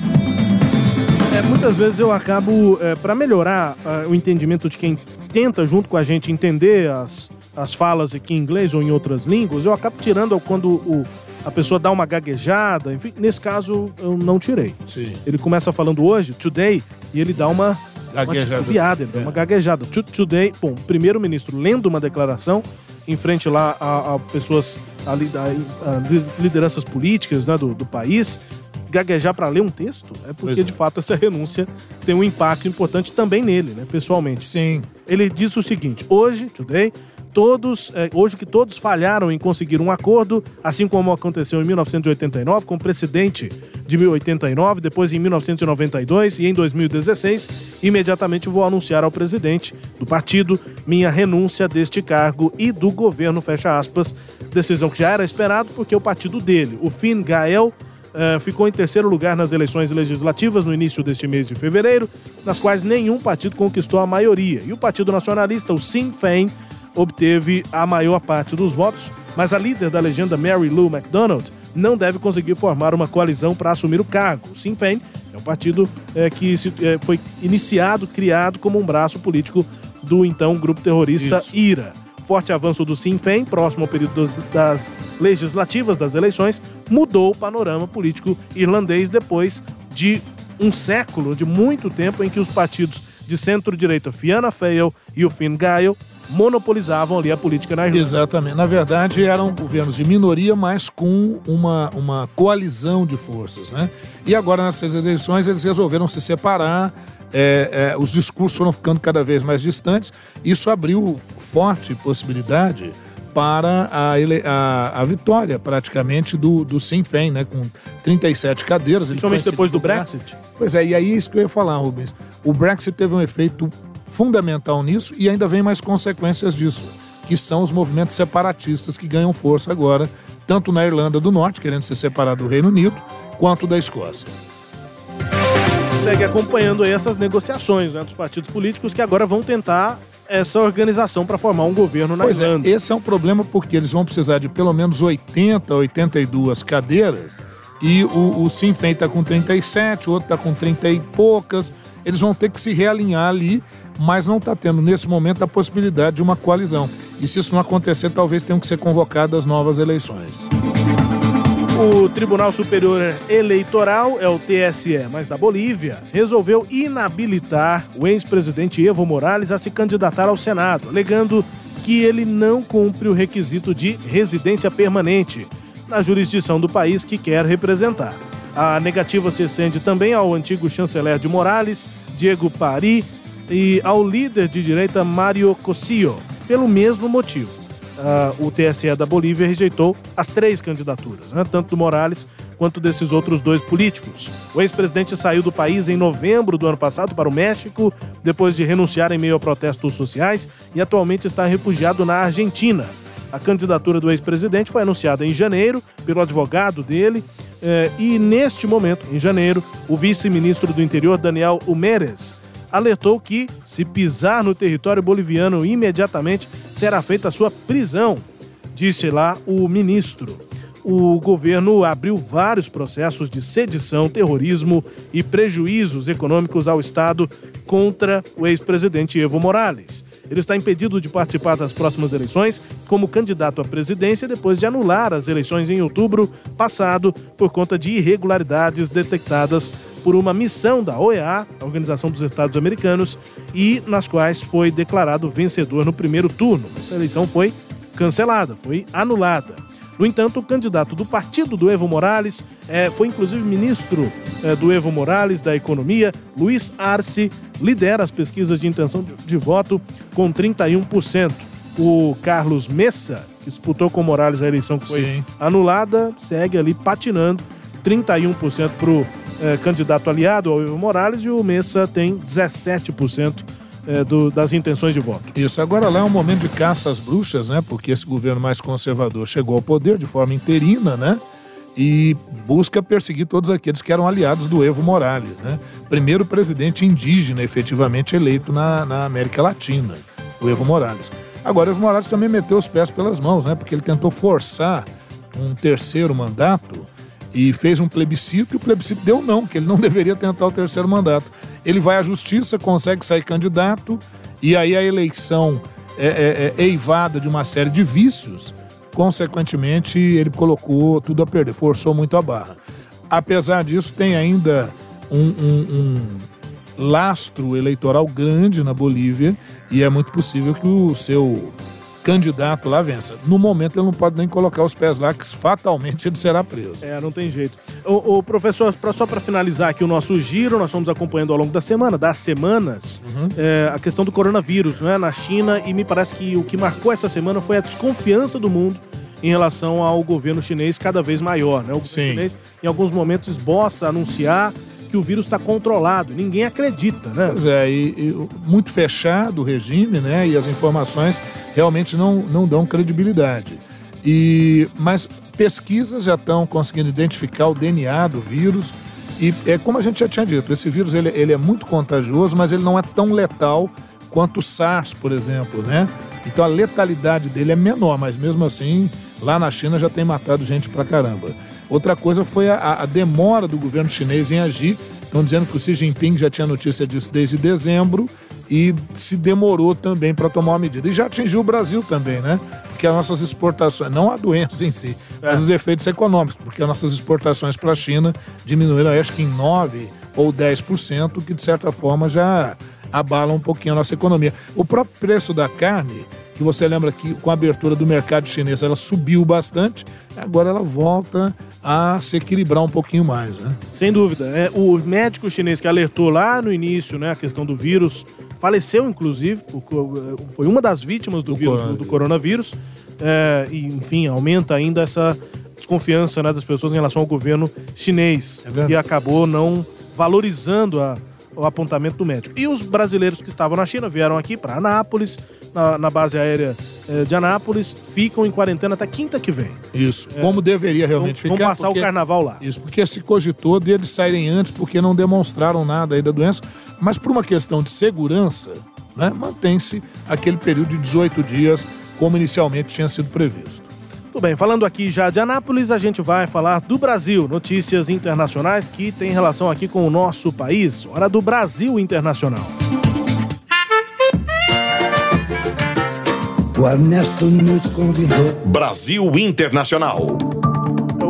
É, muitas vezes eu acabo, para melhorar ah, o entendimento de quem tenta, junto com a gente, entender as, as falas aqui em inglês ou em outras línguas, eu acabo tirando quando o, a pessoa dá uma gaguejada. Enfim, nesse caso, eu não tirei. Sim. Ele começa falando hoje, today, e ele dá uma Gaguejada. uma ele dá uma gaguejada. To- Today, bom, primeiro-ministro lendo uma declaração em frente lá a, a pessoas, a, a- a li- lideranças políticas né, do, do país, gaguejar para ler um texto é porque é. de fato essa renúncia tem um impacto importante também nele, né, pessoalmente. Sim. Ele disse o seguinte: hoje, today, todos, é, hoje que todos falharam em conseguir um acordo, assim como aconteceu em 1989 com o precedente de 1089, depois em 1992 e em 2016, imediatamente vou anunciar ao presidente do partido minha renúncia deste cargo e do governo, fecha aspas, decisão que já era esperado porque o partido dele, o Finn Gael, eh, ficou em terceiro lugar nas eleições legislativas no início deste mês de fevereiro, nas quais nenhum partido conquistou a maioria. E o Partido Nacionalista, o Sinn Féin, obteve a maior parte dos votos, mas a líder da legenda Mary Lou MacDonald não deve conseguir formar uma coalizão para assumir o cargo. O Sinn Féin é um partido eh, que se- eh, foi iniciado, criado como um braço político do então grupo terrorista Isso. IRA. Forte avanço do Sinn Féin, próximo ao período das, legislativas, das eleições, mudou o panorama político irlandês depois de um século, de muito tempo, em que os partidos de centro-direita Fianna Fáil e o Finn Gael monopolizavam ali a política na Irlanda. Exatamente. Na verdade, eram governos de minoria, mas com uma, uma coalizão de forças, né? E agora, nessas eleições, eles resolveram se separar, é, é, os discursos foram ficando cada vez mais distantes. Isso abriu forte possibilidade para a, ele- a, a vitória, praticamente, do, do Sinn Féin, né? Com 37 cadeiras. Principalmente depois do. Brexit. Pois é, e aí é isso que eu ia falar, Rubens. O Brexit teve um efeito fundamental nisso e ainda vem mais consequências disso, que são os movimentos separatistas que ganham força agora, tanto na Irlanda do Norte, querendo se separar do Reino Unido, quanto da Escócia. Segue acompanhando aí essas negociações né, dos partidos políticos que agora vão tentar essa organização para formar um governo na Pois é, Irlanda. esse é um problema porque eles vão precisar de pelo menos 80, 82 cadeiras e o, o Sinn Féin está com 37, o outro está com 30 e poucas. Eles vão ter que se realinhar ali, mas não está tendo nesse momento a possibilidade de uma coalizão. E se isso não acontecer, talvez tenham que ser convocadas novas eleições. O Tribunal Superior Eleitoral, é o TSE, mas da Bolívia, resolveu inabilitar o ex-presidente Evo Morales a se candidatar ao Senado, alegando que ele não cumpre o requisito de residência permanente na jurisdição do país que quer representar. A negativa se estende também ao antigo chanceler de Morales, Diego Pari, e ao líder de direita Mário Cossio, pelo mesmo motivo. Ah, o TSE da Bolívia rejeitou as três candidaturas, né, tanto do Morales quanto desses outros dois políticos. O ex-presidente saiu do país em novembro do ano passado para o México, depois de renunciar em meio a protestos sociais, e atualmente está refugiado na Argentina. A candidatura do ex-presidente foi anunciada em janeiro pelo advogado dele, eh, e neste momento, em janeiro, o vice-ministro do interior, Daniel Humérez, alertou que, se pisar no território boliviano imediatamente, será feita sua prisão, disse lá o ministro. O governo abriu vários processos de sedição, terrorismo e prejuízos econômicos ao Estado contra o ex-presidente Evo Morales. Ele está impedido de participar das próximas eleições como candidato à presidência depois de anular as eleições em outubro passado por conta de irregularidades detectadas por uma missão da OEA, a Organização dos Estados Americanos, e nas quais foi declarado vencedor no primeiro turno. Essa eleição foi cancelada, foi anulada. No entanto, o candidato do partido do Evo Morales, eh, foi inclusive ministro eh, do Evo Morales da Economia, Luiz Arce, lidera as pesquisas de intenção de, de voto com 31%. O Carlos Messa, que disputou com Morales a eleição que foi Sim. anulada, segue ali patinando 31% para o candidato aliado ao Evo Morales e o Messa tem 17% eh, do- das intenções de voto. Isso, agora lá é um momento de caça às bruxas, né? Porque esse governo mais conservador chegou ao poder de forma interina, né? E busca perseguir todos aqueles que eram aliados do Evo Morales, né? Primeiro presidente indígena efetivamente eleito na, na América Latina, o Evo Morales. Agora, o Evo Morales também meteu os pés pelas mãos, né? Porque ele tentou forçar um terceiro mandato e fez um plebiscito e o plebiscito deu não, que ele não [laughs] deveria tentar o terceiro mandato. Ele vai à justiça, consegue sair candidato e aí a eleição é, é- é eivada de uma série de vícios. Consequentemente, ele colocou tudo a perder, forçou muito a barra. Apesar disso, tem ainda um, um- um lastro eleitoral grande na Bolívia e é muito possível que o seu candidato lá vença. No momento, ele não pode nem colocar os pés lá, que fatalmente ele será preso. É, não tem jeito. O, professor, pra- só para finalizar aqui o nosso giro, nós estamos acompanhando ao longo da semana, das semanas, é, a questão do coronavírus né, na China e me parece que o que marcou essa semana foi a desconfiança do mundo em relação ao governo chinês cada vez maior. Né? O governo chinês, em alguns momentos, esboça anunciar que o vírus está controlado. Ninguém acredita, né? Pois é, e, e muito fechado o regime, né? E as informações realmente não, não dão credibilidade. E, mas pesquisas já estão conseguindo identificar o DNA do vírus. E é como a gente já tinha dito, esse vírus ele, ele é muito contagioso, mas ele não é tão letal quanto o SARS, por exemplo, né? Então a letalidade dele é menor, mas mesmo assim, lá na China já tem matado gente pra caramba. Outra coisa foi a, a demora do governo chinês em agir. Estão dizendo que o Xi Jinping já tinha notícia disso desde dezembro e se demorou também para tomar uma medida. E já atingiu o Brasil também, né? Porque as nossas exportações, não a doença em si, mas os efeitos econômicos, porque as nossas exportações para a China diminuíram, acho que em 9 ou 10%, que de certa forma já abala um pouquinho a nossa economia. O próprio preço da carne, que você lembra que com a abertura do mercado chinês ela subiu bastante, agora ela volta a se equilibrar um pouquinho mais, né? Sem dúvida. É, o médico chinês que alertou lá no início né, a questão do vírus faleceu, inclusive, co- foi uma das vítimas do, vírus, do, do coronavírus. É, e, enfim, aumenta ainda essa desconfiança né, das pessoas em relação ao governo chinês, que acabou não valorizando a- o apontamento do médico. E os brasileiros que estavam na China vieram aqui para Anápolis, na, na base aérea eh, de Anápolis, ficam em quarentena até quinta que vem. Isso, É. como deveria realmente Vão- vão ficar. passar o carnaval lá. Isso, porque se cogitou deles saírem antes porque não demonstraram nada aí da doença, mas por uma questão de segurança, né, mantém-se aquele período de 18 dias, como inicialmente tinha sido previsto. Tudo bem, falando aqui já de Anápolis, a gente vai falar do Brasil, notícias internacionais que tem relação aqui com o nosso país. Hora do Brasil Internacional. O Ernesto nos convidou. Brasil Internacional.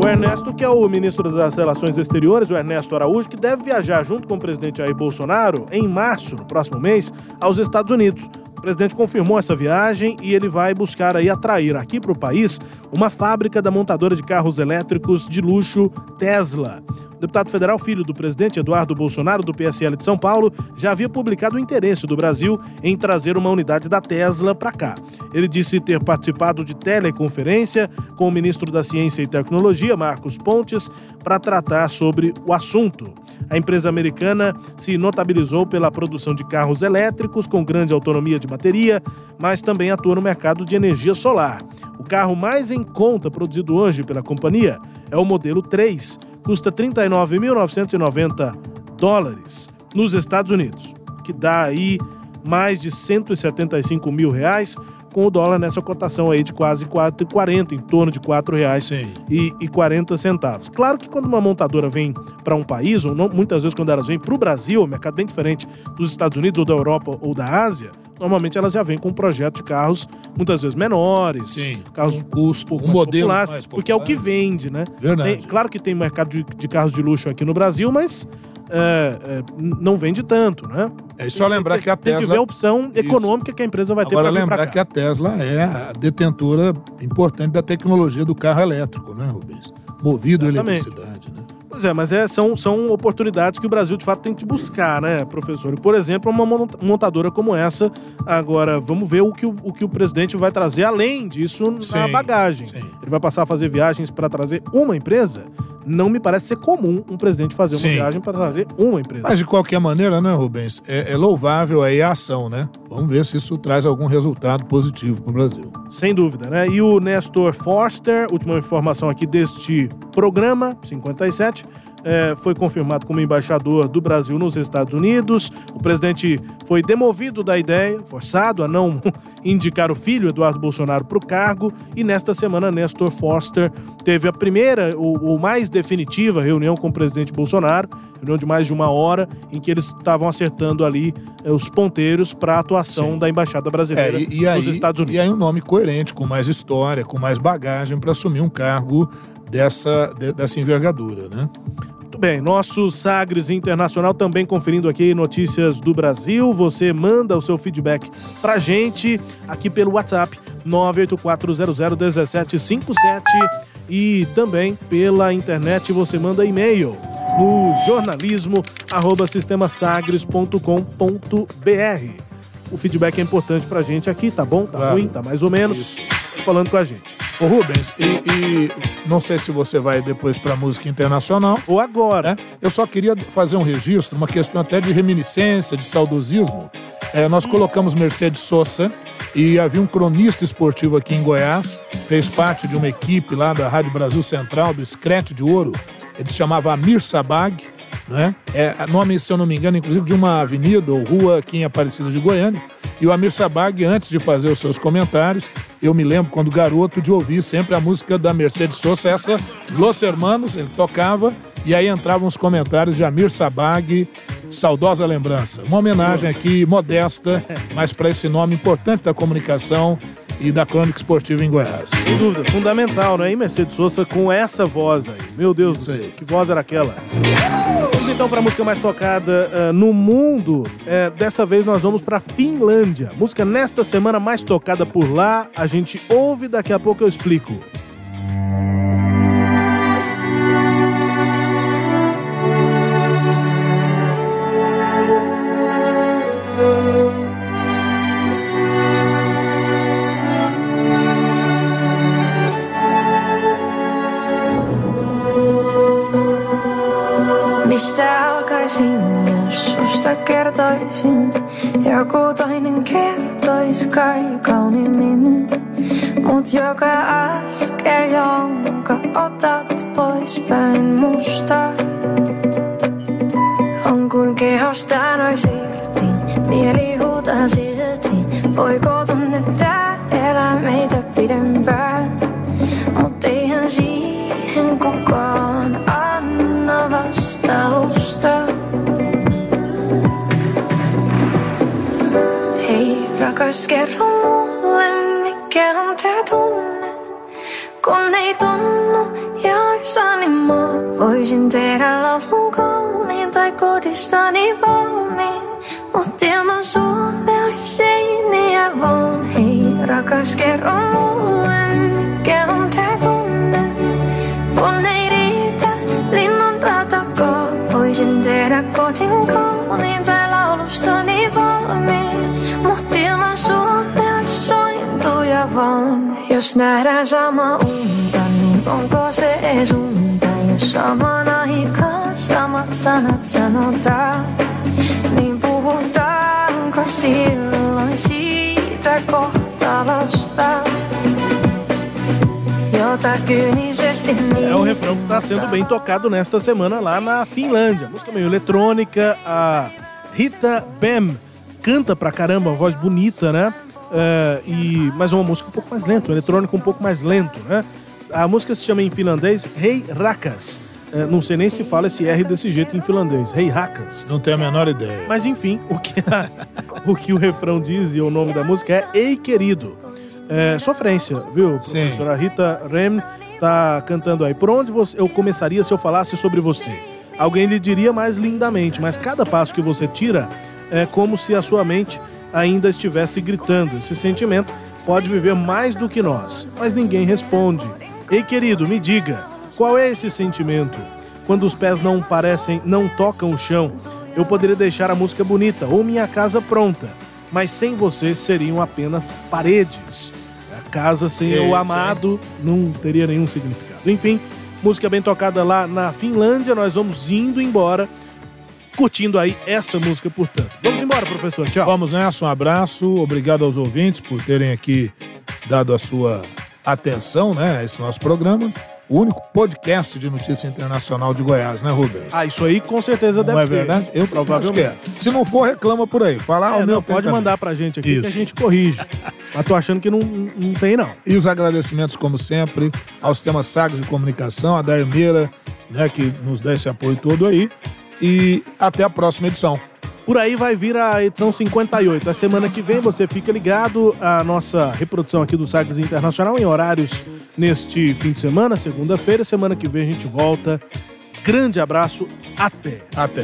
O Ernesto, que é o ministro das Relações Exteriores, o Ernesto Araújo, que deve viajar junto com o presidente Jair Bolsonaro em março, no próximo mês, aos Estados Unidos. O presidente confirmou essa viagem e ele vai buscar aí atrair aqui para o país uma fábrica da montadora de carros elétricos de luxo Tesla. O deputado federal, filho do presidente Eduardo Bolsonaro, do PSL de São Paulo, já havia publicado o interesse do Brasil em trazer uma unidade da Tesla para cá. Ele disse ter participado de teleconferência com o ministro da Ciência e Tecnologia, Marcos Pontes, para tratar sobre o assunto. A empresa americana se notabilizou pela produção de carros elétricos com grande autonomia de bateria, mas também atua no mercado de energia solar. O carro mais em conta produzido hoje pela companhia é o modelo 3, custa 39.990 dólares nos Estados Unidos, que dá aí mais de 175 mil reais, com o dólar nessa cotação aí de quase 4,40, em torno de 4 reais e, e 40 centavos. Claro que quando uma montadora vem para um país, ou não, muitas vezes quando elas vêm para o Brasil, um mercado bem diferente dos Estados Unidos ou da Europa ou da Ásia, normalmente elas já vêm com um projeto de carros muitas vezes menores, Sim, carros um custo, um modelo populares, mais porque é o que vende, né? Verdade. Tem- claro que tem mercado de, de carros de luxo aqui no Brasil, mas é, é, não vende tanto, né? É só lembrar que a Tem que Tesla- ver a opção econômica que a empresa vai ter Agora para lembrar que a Tesla é a detentora importante da tecnologia do carro elétrico, né, Rubens? Movido a Exatamente. eletricidade, né? Pois é, mas é, são, são oportunidades que o Brasil de fato tem que buscar, né, professor? E, por exemplo, uma mon- montadora como essa. Agora, vamos ver o que o, o que o presidente vai trazer além disso na Sim, bagagem. Ele vai passar a fazer viagens para trazer uma empresa? Não me parece ser comum um presidente fazer uma Sim. viagem para trazer uma empresa. Mas de qualquer maneira, né, Rubens? É, é louvável aí a ação, né? Vamos ver se isso traz algum resultado positivo para o Brasil. Sem dúvida, né? E o Nestor Forster, última informação aqui deste programa, 57, eh, foi confirmado como embaixador do Brasil nos Estados Unidos. O presidente foi demovido da ideia, forçado a não [laughs] indicar o filho, Eduardo Bolsonaro, para o cargo. E nesta semana, Nestor Forster teve a primeira, ou, ou mais definitiva, reunião com o presidente Bolsonaro, reunião de mais de uma hora, em que eles estavam acertando ali eh, os ponteiros para a atuação da embaixada brasileira É, e, e aí, nos Estados Unidos. e aí um nome coerente, com mais história, com mais bagagem para assumir um cargo dessa, de- dessa envergadura, né? Muito bem, nosso Sagres Internacional também conferindo aqui notícias do Brasil. Você manda o seu feedback pra gente aqui pelo WhatsApp 984001757 e também pela internet você manda e-mail no jornalismo arroba sistemasagres.com.br. O feedback é importante pra gente aqui, tá bom? Tá Claro. ruim? Tá mais ou menos? Falando com a gente. Ô Rubens, e, e não sei se você vai depois para música internacional. Ou agora. Eu só queria fazer um registro, uma questão até de reminiscência, de saudosismo. É, nós colocamos Mercedes Sosa e havia um cronista esportivo aqui em Goiás, fez parte de uma equipe lá da Rádio Brasil Central, do Screte de Ouro. Ele se chamava Amir Sabag, né? É nome, se eu não me engano, inclusive de uma avenida ou rua aqui em Aparecida de Goiânia. E o Amir Sabag, antes de fazer os seus comentários, eu me lembro quando garoto de ouvir sempre a música da Mercedes Sosa, essa Los Hermanos, ele tocava, e aí entravam os comentários de Amir Sabag, saudosa lembrança. Uma homenagem aqui modesta, mas para esse nome importante da comunicação e da crônica esportiva em Goiás. Sem dúvida, fundamental, né? E Mercedes Sosa com essa voz aí. Meu Deus do céu, que voz era aquela? Vamos então para a música mais tocada ah, no mundo. É, dessa vez nós vamos para Finlândia. Música nesta semana mais tocada por lá. A gente ouve, daqui a pouco eu explico. Kertoisin? Joku toinen kertois kai kauniimmin. Mut joka askel, jonka otat poispäin musta, on kuin kehosta nois irti. Mieli huutaa silti, voiko tunne tää elää meitä pidempään? Mut eihän siihen kukaan Rakas, kerro mulle, mikä on tää tunne. Kun ei tunnu jaloissani mä voisin tehdä laulun kauniin tai kodistani valmiin. Mut ilman sua ne ois seiniä vaan. Hei rakas, kerro mulle, mikä on tää tunne. Kun ei riitä linnun ratakaan, voisin tehdä kodin Jos nähdään sama unta, niin onko se ees unta? Jos samaan aikaan samat sanat sanotaan, niin puhutaanko silloin siitä kohtalosta? É o refrão que está sendo bem tocado nesta semana lá na Finlândia. Música meio eletrônica. A Rita Bem canta pra caramba, uma voz bonita, né? É, e, mas uma música um pouco mais lenta, um eletrônico um pouco mais lento, né? A música se chama em finlandês Rei Rakas. É, não sei nem se fala esse R desse jeito em finlandês. Rei Hakas. Não tenho a menor ideia. Mas enfim, o que, a- [laughs] o que o refrão diz e o nome da música é Ei Querido. É, sofrência, viu, professora? A Rita Rem tá cantando aí. Por onde você- eu começaria se eu falasse sobre você? Alguém lhe diria mais lindamente, mas cada passo que você tira é como se a sua mente ainda estivesse gritando. Esse sentimento pode viver mais do que nós, mas ninguém responde. Ei, querido, me diga, qual é esse sentimento? Quando os pés não parecem, não tocam o chão, eu poderia deixar a música bonita ou minha casa pronta, mas sem você seriam apenas paredes. A casa sem Isso, o amado não teria nenhum significado. Enfim, música bem tocada lá na Finlândia, nós vamos indo embora, curtindo aí essa música, portanto. Vamos embora, professor. Tchau. Vamos nessa, um abraço. Obrigado aos ouvintes por terem aqui dado a sua atenção, né, a esse nosso programa. O único podcast de notícia internacional de Goiás, né, Rubens? Ah, isso aí com certeza Não deve é ser. verdade? Eu Provavelmente. acho que é. Se não for, reclama por aí. Fala, ah, É, o meu não, pode também. mandar pra gente aqui que a Isso. gente corrige. [laughs] Mas tô achando que não, não tem, não. E os agradecimentos, como sempre, ao Sistema Sagres de Comunicação, a Darmeira, né, que nos dá esse apoio todo aí. E até a próxima edição. Por aí vai vir a edição 58. A semana que vem você fica ligado à nossa reprodução aqui do Sagres Internacional em horários neste fim de semana, segunda-feira. Semana que vem a gente volta. Grande abraço, até. Até.